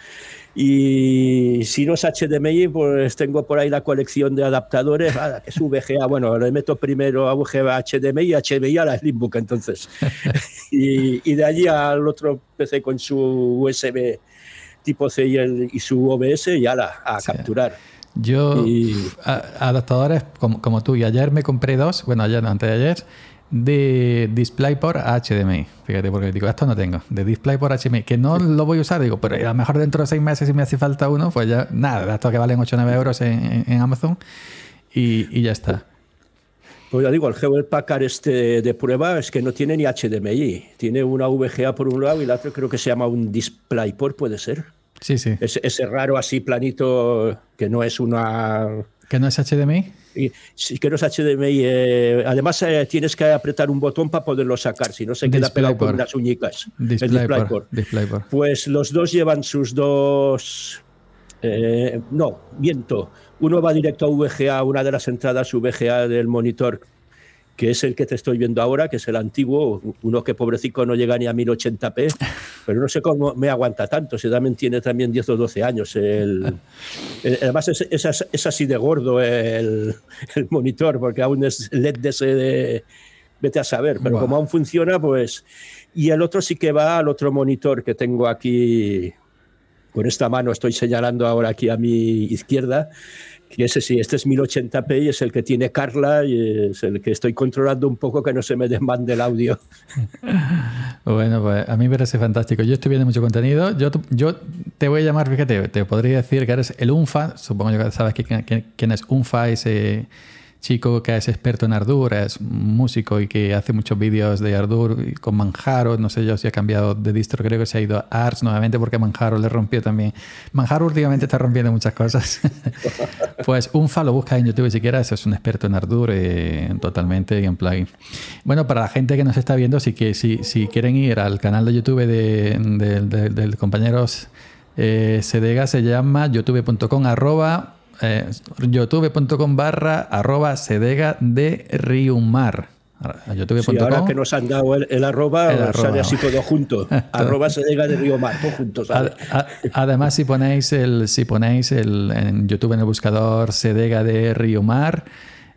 Speaker 2: Y si no es HDMI, pues tengo por ahí la colección de adaptadores, que es VGA. Bueno, le meto primero a VGA HDMI y HDMI a la Slimbook, entonces. *laughs* y, de allí al otro PC con su USB tipo C y, su OBS y ala, a capturar.
Speaker 1: Yo, adaptadores como, como, tú, y ayer me compré dos, bueno, ayer no, antes de ayer, de DisplayPort a HDMI. Fíjate, porque digo, esto no tengo. De DisplayPort a HDMI, que no lo voy a usar, digo, pero a lo mejor dentro de seis meses si me hace falta uno, pues ya, nada, esto que valen 8 o 9 euros en, Amazon y, ya está.
Speaker 2: Pues ya digo, el Hewlett Packard este de prueba es que no tiene ni HDMI. Tiene una VGA por un lado y la otra creo que se llama un DisplayPort, puede ser.
Speaker 1: Sí, sí.
Speaker 2: Ese, raro así planito que no es una...
Speaker 1: ¿Que no es HDMI?
Speaker 2: Sí, que no es HDMI. Eh, además, eh, tienes que apretar un botón para poderlo sacar, si no se queda pegado con unas uñicas.
Speaker 1: DisplayPort.
Speaker 2: Pues los dos llevan sus dos... Eh, no, viento. Uno va directo a VGA, una de las entradas VGA del monitor que es el que te estoy viendo ahora, que es el antiguo, uno que pobrecito no llega ni a 1080p, pero no sé cómo me aguanta tanto, si también tiene también 10 o 12 años. El, además es, así de gordo el, monitor, porque aún es LED de ese de, vete a saber, pero como aún funciona, pues... Y el otro sí que va al otro monitor que tengo aquí, con esta mano estoy señalando ahora aquí a mi izquierda, y ese sí, este es 1080p y es el que tiene Carla y es el que estoy controlando un poco que no se me desmande el audio. *laughs*
Speaker 1: bueno, pues a mí me parece fantástico. Yo estoy viendo mucho contenido. Yo, yo te voy a llamar, fíjate, te podría decir que eres el UNFA. Supongo que sabes quién, quién es UNFA, ese chico que es experto en Ardour, es músico y que hace muchos vídeos de Ardour con Manjaro, no sé yo si ha cambiado de distro, creo que se ha ido a Ars nuevamente porque Manjaro le rompió también. Manjaro últimamente está rompiendo muchas cosas. *laughs* pues un lo busca en YouTube si quieres, es un experto en Ardour eh, totalmente y en plugin. Bueno, para la gente que nos está viendo, si, que, si, si quieren ir al canal de YouTube de, del compañero eh, Sedega, se llama youtube.com arroba eh, youtube.com barra arroba sedega de Riumar.
Speaker 2: Sí, ahora que nos han dado el, arroba, sale así todo junto. *laughs* arroba sedega de Riumar, todo junto.
Speaker 1: Además, si ponéis el, si ponéis el, en YouTube en el buscador sedega de Riumar,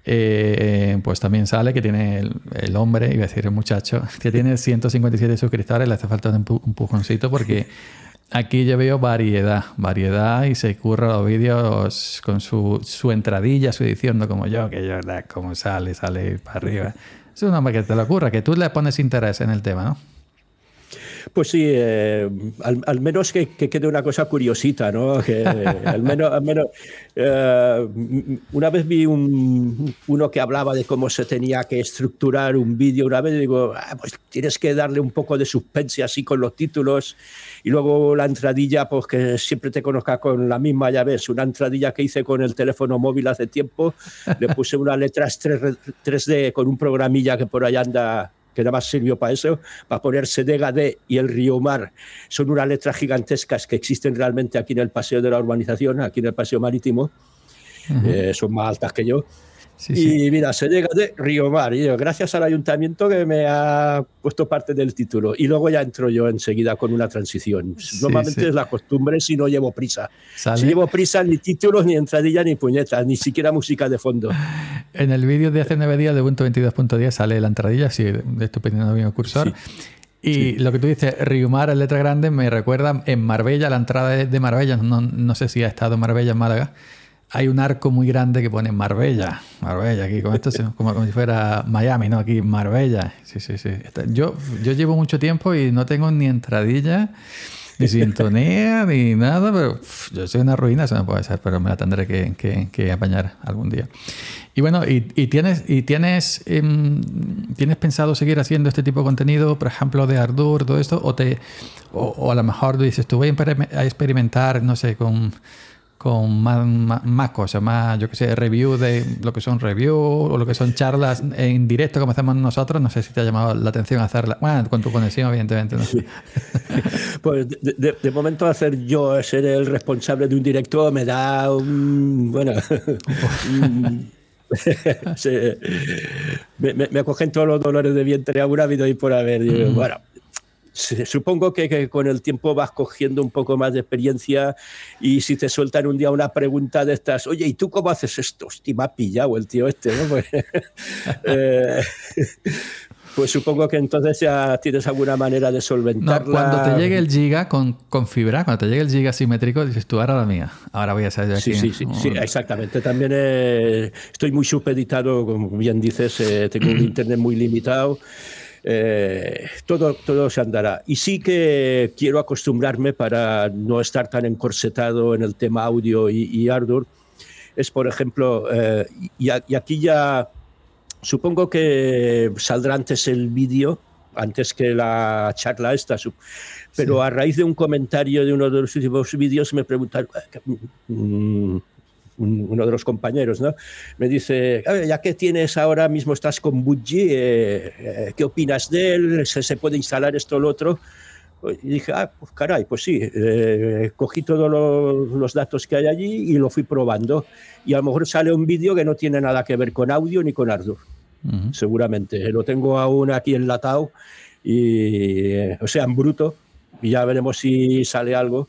Speaker 1: eh, pues también sale que tiene el, hombre, iba a decir el muchacho, *laughs* que tiene 157 suscriptores, le hace falta un, un pujoncito porque Aquí yo veo variedad, variedad y se curra los vídeos con su, su entradilla, su edición, no como yo, que yo. Como sale, sale para arriba. Es una que te lo ocurra, que tú le pones interés en el tema, ¿no?
Speaker 2: Pues sí, eh, al, menos que, quede una cosa curiosita, ¿no? Que, al menos, al menos eh, una vez vi un, uno que hablaba de cómo se tenía que estructurar un vídeo, una vez digo, ah, pues tienes que darle un poco de suspense así con los títulos y luego la entradilla, pues que siempre te conozca con la misma, ya ves, una entradilla que hice con el teléfono móvil hace tiempo, le *laughs* puse unas letras 3D con un programilla que por ahí anda que nada más sirvió para eso, para poner Sedega D y el Río Mar. Son unas letras gigantescas que existen realmente aquí en el Paseo de la Urbanización, aquí en el Paseo Marítimo. Eh, son más altas que yo y mira, se llega de Río Mar. Y gracias al ayuntamiento que me ha puesto parte del título. Y luego ya entro yo enseguida con una transición. Normalmente es la costumbre si no llevo prisa. Si llevo prisa, ni títulos, ni entradilla, ni puñetas, ni siquiera música de fondo.
Speaker 1: En el vídeo de hace nueve días de Ubuntu 22.10 sale la entradilla, si estoy pidiendo bien el cursor. Y lo que tú dices, Riumar en letra grande me recuerda en Marbella, la entrada de Marbella, no, no sé si ha estado en Marbella en Málaga, hay un arco muy grande que pone Marbella. Marbella, aquí, con esto *laughs* como, como si fuera Miami, ¿no? Aquí, Marbella. Sí, sí, sí. Yo, yo llevo mucho tiempo y no tengo ni entradilla, ni *laughs* sintonía, ni nada, pero yo soy una ruina, eso no puede ser, pero me la tendré que, que, apañar algún día. Y bueno, ¿y, tienes, y tienes, em, tienes pensado seguir haciendo este tipo de contenido, por ejemplo, de Ardour, todo esto? ¿O, te, o, a lo mejor dices, tú voy a experimentar, no sé, con con más, más, cosas, más, yo que sé, review de lo que son review o lo que son charlas en directo como hacemos nosotros. No sé si te ha llamado la atención hacerla. Bueno, con tu conexión, evidentemente. ¿no? *laughs*
Speaker 2: pues de, momento hacer yo ser el responsable de un directo me da un, bueno, *laughs* *laughs* me, me, acogen todos los dolores de vientre habido y por haber. Mm. Bueno, supongo que, con el tiempo vas cogiendo un poco más de experiencia y si te sueltan un día una pregunta de estas, oye, ¿y tú cómo haces esto? Hostia, me ha pillado el tío este, ¿no? Pues, *laughs* eh, pues, supongo que entonces ya tienes alguna manera de solventarla.
Speaker 1: cuando te llegue el giga con, con, fibra, cuando te llegue el giga simétrico, dices tú, ahora la mía, ahora voy a salir de aquí.
Speaker 2: Sí, sí, sí, exactamente. También eh, estoy muy supeditado, como bien dices, eh, tengo un *clears throat* internet muy limitado. Eh, todo, todo se andará. Y sí que quiero acostumbrarme para no estar tan encorsetado en el tema audio y, y Ardour. Es, por ejemplo, eh, y, aquí ya supongo que saldrá antes el vídeo, antes que la charla esta, pero a raíz de un comentario de uno de los últimos vídeos me preguntaron, mm, uno de los compañeros, ¿no? Me dice, ya que tienes ahora mismo, estás con Budgie, eh, eh, ¿qué opinas de él? ¿Se, puede instalar esto o lo otro? Y dije, ah, pues caray, pues sí, eh, cogí todos los, datos que hay allí y lo fui probando. Y a lo mejor sale un vídeo que no tiene nada que ver con audio ni con Ardour, seguramente. Lo tengo aún aquí enlatado, y, o sea, en bruto, y ya veremos si sale algo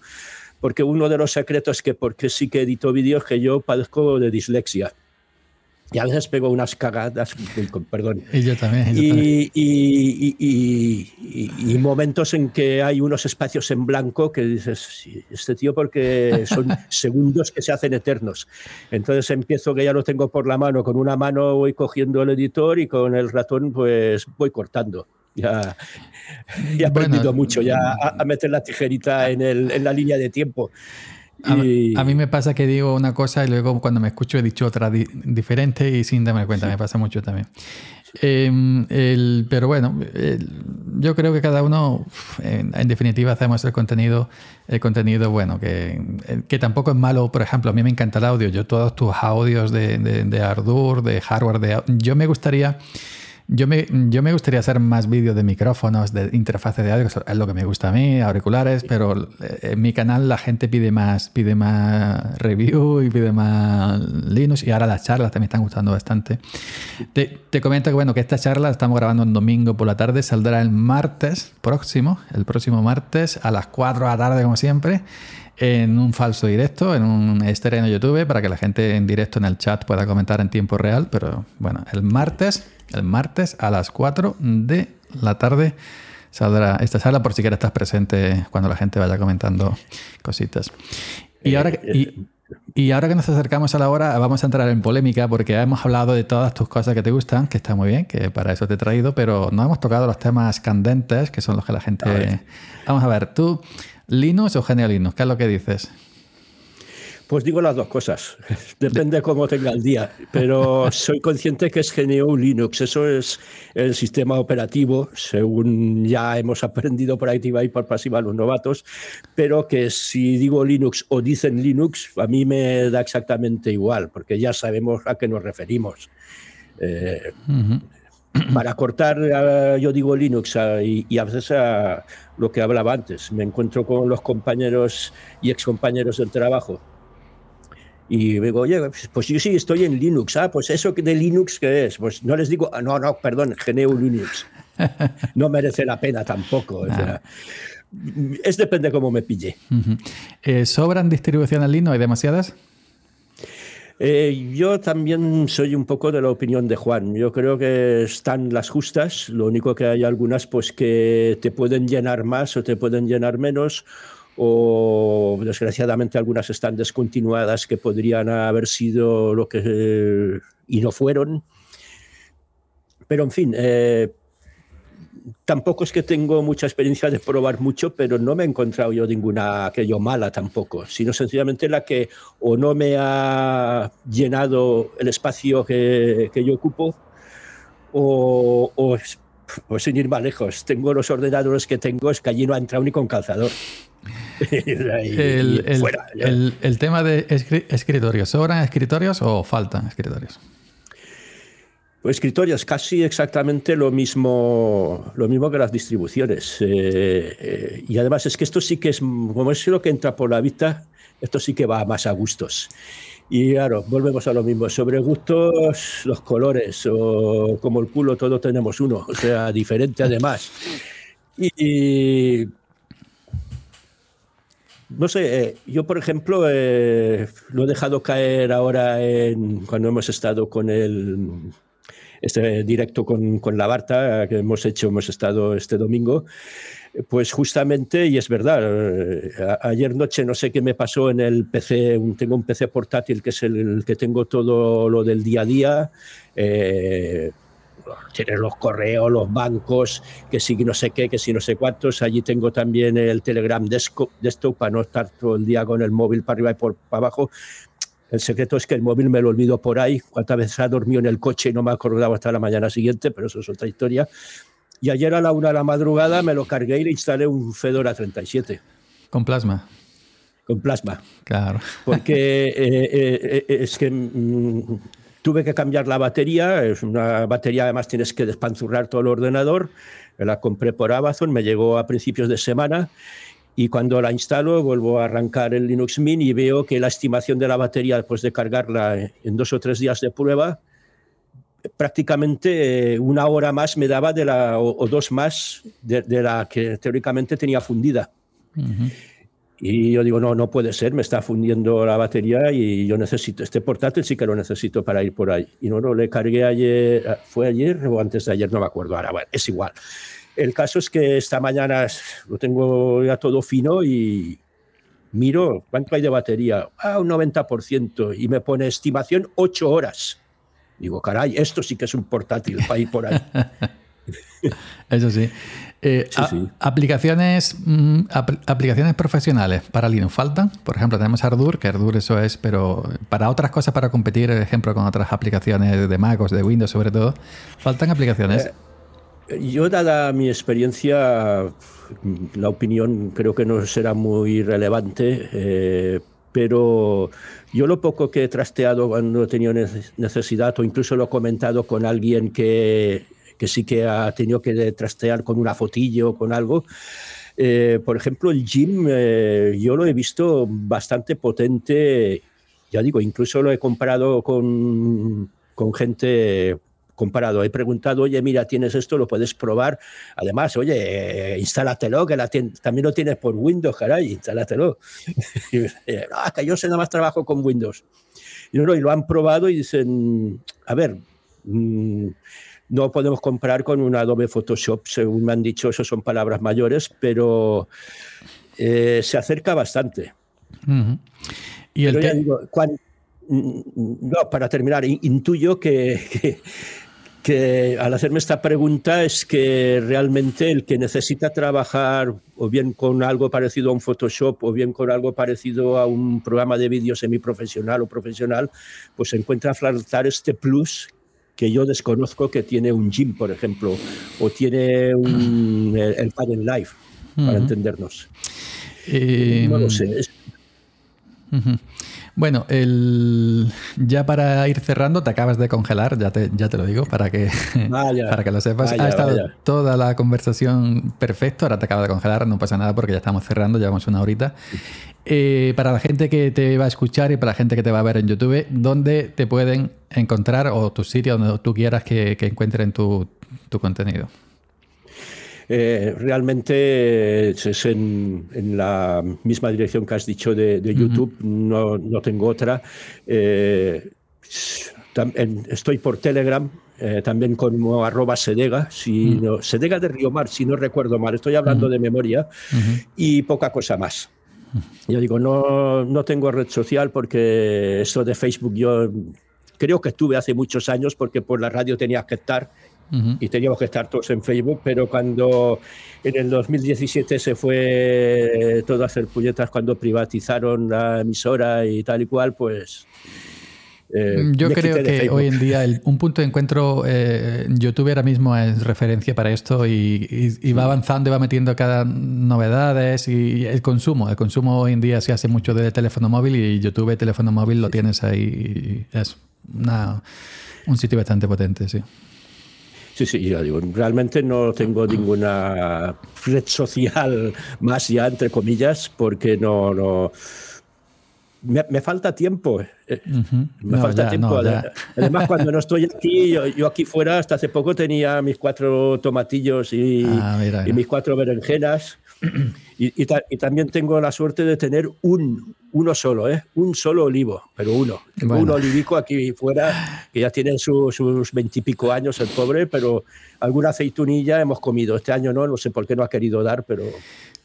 Speaker 2: porque uno de los secretos que porque sí que edito vídeos que yo padezco de dislexia. Y a veces pego unas cagadas, perdón.
Speaker 1: Y yo también.
Speaker 2: y, Y, momentos en que hay unos espacios en blanco que dices, este tío porque son *laughs* segundos que se hacen eternos. Entonces empiezo que ya lo tengo por la mano, con una mano voy cogiendo el editor y con el ratón pues voy cortando. Ya, he aprendido mucho ya a, meter la tijerita en, el, en, la línea de tiempo.
Speaker 1: A, mí me pasa que digo una cosa y luego cuando me escucho he dicho otra diferente y sin darme cuenta, me pasa mucho también. Em, pero bueno, yo creo que cada uno, en, definitiva, hacemos el contenido, el contenido bueno, que, que, tampoco es malo. Por ejemplo, a mí me encanta el audio. Yo todos tus audios de, de, de Ardour, de hardware, de, yo me gustaría yo me, yo me gustaría hacer más vídeos de micrófonos, de interfaces de audio, es lo que me gusta a mí, auriculares, pero eh, en mi canal la gente pide más, pide más review y pide más Linux y ahora las charlas también están gustando bastante. Te, te comento que bueno, que esta charla estamos grabando un domingo por la tarde, saldrá el martes próximo, el próximo martes a las 4 de la tarde como siempre en un falso directo, en un estreno YouTube, para que la gente en directo en el chat pueda comentar en tiempo real. Pero bueno, el martes el martes a las 4 de la tarde saldrá esta sala por si quieres estar presente cuando la gente vaya comentando cositas. Y ahora, eh, y, ahora que nos acercamos a la hora, vamos a entrar en polémica porque hemos hablado de todas tus cosas que te gustan, que está muy bien, que para eso te he traído, pero no hemos tocado los temas candentes, que son los que la gente... Vamos a ver, tú, Linux o Genial Linux, ¿qué es lo que dices?
Speaker 2: Pues digo las dos cosas, *laughs* depende cómo tenga el día, pero *laughs* soy consciente que es GNU Linux, eso es el sistema operativo, según ya hemos aprendido por activa y por pasiva los novatos, pero que si digo Linux o dicen Linux, a mí me da exactamente igual, porque ya sabemos a qué nos referimos. Eh, para cortar, yo digo Linux y, y, a veces a lo que hablaba antes, me encuentro con los compañeros y excompañeros del trabajo y digo, oye, pues yo sí estoy en Linux. Ah, pues eso de Linux, ¿qué es? Pues no les digo, ah, no, no, perdón, GNU Linux. *laughs* No merece la pena tampoco. es depende cómo me pille.
Speaker 1: Eh, ¿Sobran distribuciones Linux? ¿Hay demasiadas?
Speaker 2: Eh, yo también soy un poco de la opinión de Juan. Yo creo que están las justas. Lo único que hay algunas pues que te pueden llenar más o te pueden llenar menos o desgraciadamente algunas están descontinuadas que podrían haber sido lo que y no fueron. Pero en fin, eh, tampoco es que tengo mucha experiencia de probar mucho, pero no me he encontrado yo ninguna que yo mala tampoco, sino sencillamente la que o no me ha llenado el espacio que, que yo ocupo o, o, o, sin ir más lejos, tengo los ordenadores que tengo, es que allí no ha entrado ni con calzador. *laughs*
Speaker 1: el, tema de escritorios, ¿sobran escritorios o faltan escritorios?
Speaker 2: Pues escritorios, casi exactamente lo mismo, lo mismo que las distribuciones. Eh, eh, y además es que esto sí que es, como es lo que entra por la vista, esto sí que va más a gustos. Y claro, volvemos a lo mismo. Sobre gustos, los colores, o como el culo, todos tenemos uno, o sea, diferente además. Y no sé, eh, yo por ejemplo eh, lo he dejado caer ahora en, cuando hemos estado con el este directo con, con la Barta que hemos hecho, hemos estado este domingo, pues justamente, y es verdad, eh, ayer noche no sé qué me pasó en el PC, tengo un PC portátil que es el, que tengo todo lo del día a día, tienes los correos, los bancos, que si no sé qué, que si no sé cuántos. Allí tengo también el Telegram desktop para no estar todo el día con el móvil para arriba y por para abajo. El secreto es que el móvil me lo olvido por ahí. Cuántas veces ha dormido en el coche y no me acordaba hasta la mañana siguiente, pero eso es otra historia. Y ayer a la una de la madrugada me lo cargué y le instalé un Fedora 37.
Speaker 1: ¿Con plasma?
Speaker 2: Con plasma.
Speaker 1: Claro.
Speaker 2: Porque eh, eh, eh, es que mm, Tuve que cambiar la batería, es una batería además tienes que despanzurrar todo el ordenador, la compré por Amazon, me llegó a principios de semana y cuando la instalo vuelvo a arrancar el Linux Mint y veo que la estimación de la batería después de cargarla en dos o tres días de prueba, prácticamente eh, una hora más me daba de la, o, dos más de, la que teóricamente tenía fundida. Y yo digo, no, no puede ser, me está fundiendo la batería y yo necesito, este portátil sí que lo necesito para ir por ahí. Y no, no, le cargué ayer, ah, fue ayer o antes de ayer, no me acuerdo ahora, bueno, es igual. El caso es que esta mañana lo tengo ya todo fino y miro, ¿cuánto hay de batería? Ah, un 90%. Y me pone estimación 8 horas. Digo, caray, esto sí que es un portátil para ir por ahí. *laughs*
Speaker 1: Eso sí. Eh, aplicaciones, mm, aplicaciones profesionales para Linux faltan. Por ejemplo, tenemos Ardour, que Ardour eso es, pero para otras cosas, para competir, por ejemplo, con otras aplicaciones de Mac o de Windows sobre todo, faltan aplicaciones.
Speaker 2: Eh, yo, dada mi experiencia, la opinión creo que no será muy relevante, eh, pero yo lo poco que he trasteado cuando he tenido necesidad, o incluso lo he comentado con alguien que que sí que ha tenido que trastear con una fotillo o con algo. Eh, por ejemplo, el gym eh, yo lo he visto bastante potente, ya digo, incluso lo he comparado con, con gente comparado. He preguntado, oye, mira, tienes esto, lo puedes probar. Además, oye, instálatelo, que también lo tienes por Windows, caray, instálatelo. *laughs* ah, que yo sé nada más trabajo con Windows. Y, y lo han probado y dicen, a ver, mm, no podemos comparar con un Adobe Photoshop, según me han dicho, eso son palabras mayores, pero eh, se acerca bastante. Y el no, para terminar, intuyo que, que, al hacerme esta pregunta es que realmente el que necesita trabajar o bien con algo parecido a un Photoshop o bien con algo parecido a un programa de vídeo semiprofesional o profesional, pues encuentra faltar este plus que yo desconozco que tiene un gym, por ejemplo, o tiene un, el, el Padel Live, para entendernos.
Speaker 1: Eh, no lo sé. Bueno, el... ya para ir cerrando, te acabas de congelar, ya te, ya te lo digo, para que, *laughs* para que lo sepas. ha estado toda la conversación perfecto, ahora te acabas de congelar, no pasa nada porque ya estamos cerrando, llevamos una horita. Eh, para la gente que te va a escuchar y para la gente que te va a ver en YouTube, ¿dónde te pueden encontrar o tu sitio donde tú quieras que, encuentren tu, contenido?
Speaker 2: Eh, realmente es en, la misma dirección que has dicho de, YouTube, no, tengo otra. Eh, estoy por Telegram, también como arroba Sedega, si Sedega de Mar, si no recuerdo mal, estoy hablando de memoria, y poca cosa más. Yo digo, no, no tengo red social porque esto de Facebook yo creo que estuve hace muchos años porque por la radio tenías que estar y teníamos que estar todos en Facebook, pero cuando en el 2017 se fue todo a hacer puñetas cuando privatizaron la emisora y tal y cual, pues
Speaker 1: eh, mm, Yo creo que hoy en día un punto de encuentro, eh, YouTube ahora mismo es referencia para esto y, va avanzando y va metiendo cada novedades y el consumo. El consumo hoy en día se hace mucho de teléfono móvil y YouTube, teléfono móvil, lo tienes ahí. es un sitio bastante potente, sí.
Speaker 2: Sí, sí, yo digo, realmente no tengo ninguna red social *laughs* más ya, entre comillas, porque no, no me, falta tiempo. Eh, me falta tiempo. *laughs* Además, cuando no estoy aquí, yo, aquí fuera, hasta hace poco tenía mis cuatro tomatillos y, ah, y mis cuatro berenjenas. Y, también tengo la suerte de tener un, uno solo, ¿eh? un solo olivo, pero uno. Tengo un olivico aquí fuera que ya tiene sus veintipico años el pobre, pero alguna aceitunilla hemos comido. Este año no, no sé por qué no ha querido dar, pero...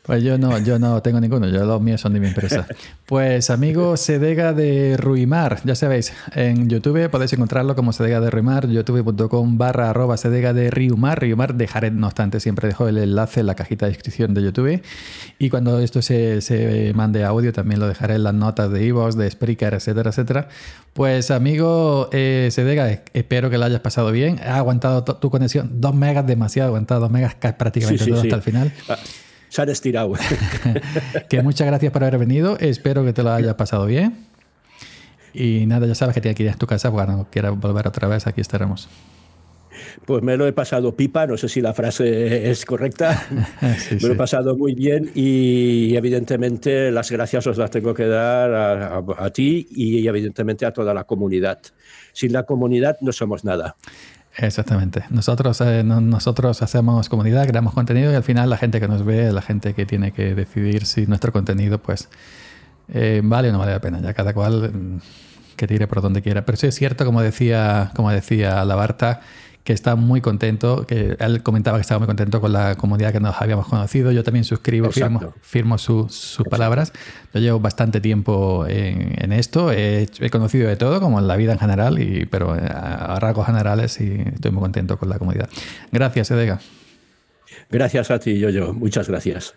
Speaker 1: Pues yo no, yo no tengo ninguno, yo los míos son de mi empresa. Pues amigo Sedega de Ruimar, ya sabéis, en YouTube podéis encontrarlo como Sedega de Ruimar, youtube.com barra arroba Sedega de Riumar. Riumar dejaré, no obstante, siempre dejo el enlace en la cajita de descripción de YouTube. Y cuando esto se, se mande audio, también lo dejaré en las notas de Ivos, de Spreaker, etcétera, etcétera. Pues amigo eh, Sedega, espero que lo hayas pasado bien. Ha aguantado tu conexión, dos megas demasiado, aguantado dos megas prácticamente todo hasta el final. Ah,
Speaker 2: se han estirado. *laughs*
Speaker 1: que muchas gracias por haber venido. Espero que te lo hayas pasado bien. Y nada, ya sabes que tienes que ir a tu casa. Cuando quieras volver otra vez, aquí estaremos.
Speaker 2: Pues me lo he pasado pipa, no sé si la frase es correcta. *laughs* me lo he pasado muy bien y evidentemente las gracias os las tengo que dar a ti y evidentemente a toda la comunidad. Sin la comunidad no somos nada.
Speaker 1: Exactamente. Nosotros, eh, nosotros hacemos comunidad, creamos contenido y al final la gente que nos ve, la gente que tiene que decidir si nuestro contenido pues eh, vale o no vale la pena. Ya cada cual mm, que tire por donde quiera. Pero sí es cierto, como decía, como decía la Barta, que está muy contento, que él comentaba que estaba muy contento con la comunidad que nos habíamos conocido. Yo también suscribo, firmo, firmo sus palabras. Yo llevo bastante tiempo en, esto, he, conocido de todo, como en la vida en general, y, pero a, rasgos generales y estoy muy contento con la comunidad. Gracias, Edega.
Speaker 2: Gracias a ti, yo, yo. Muchas gracias.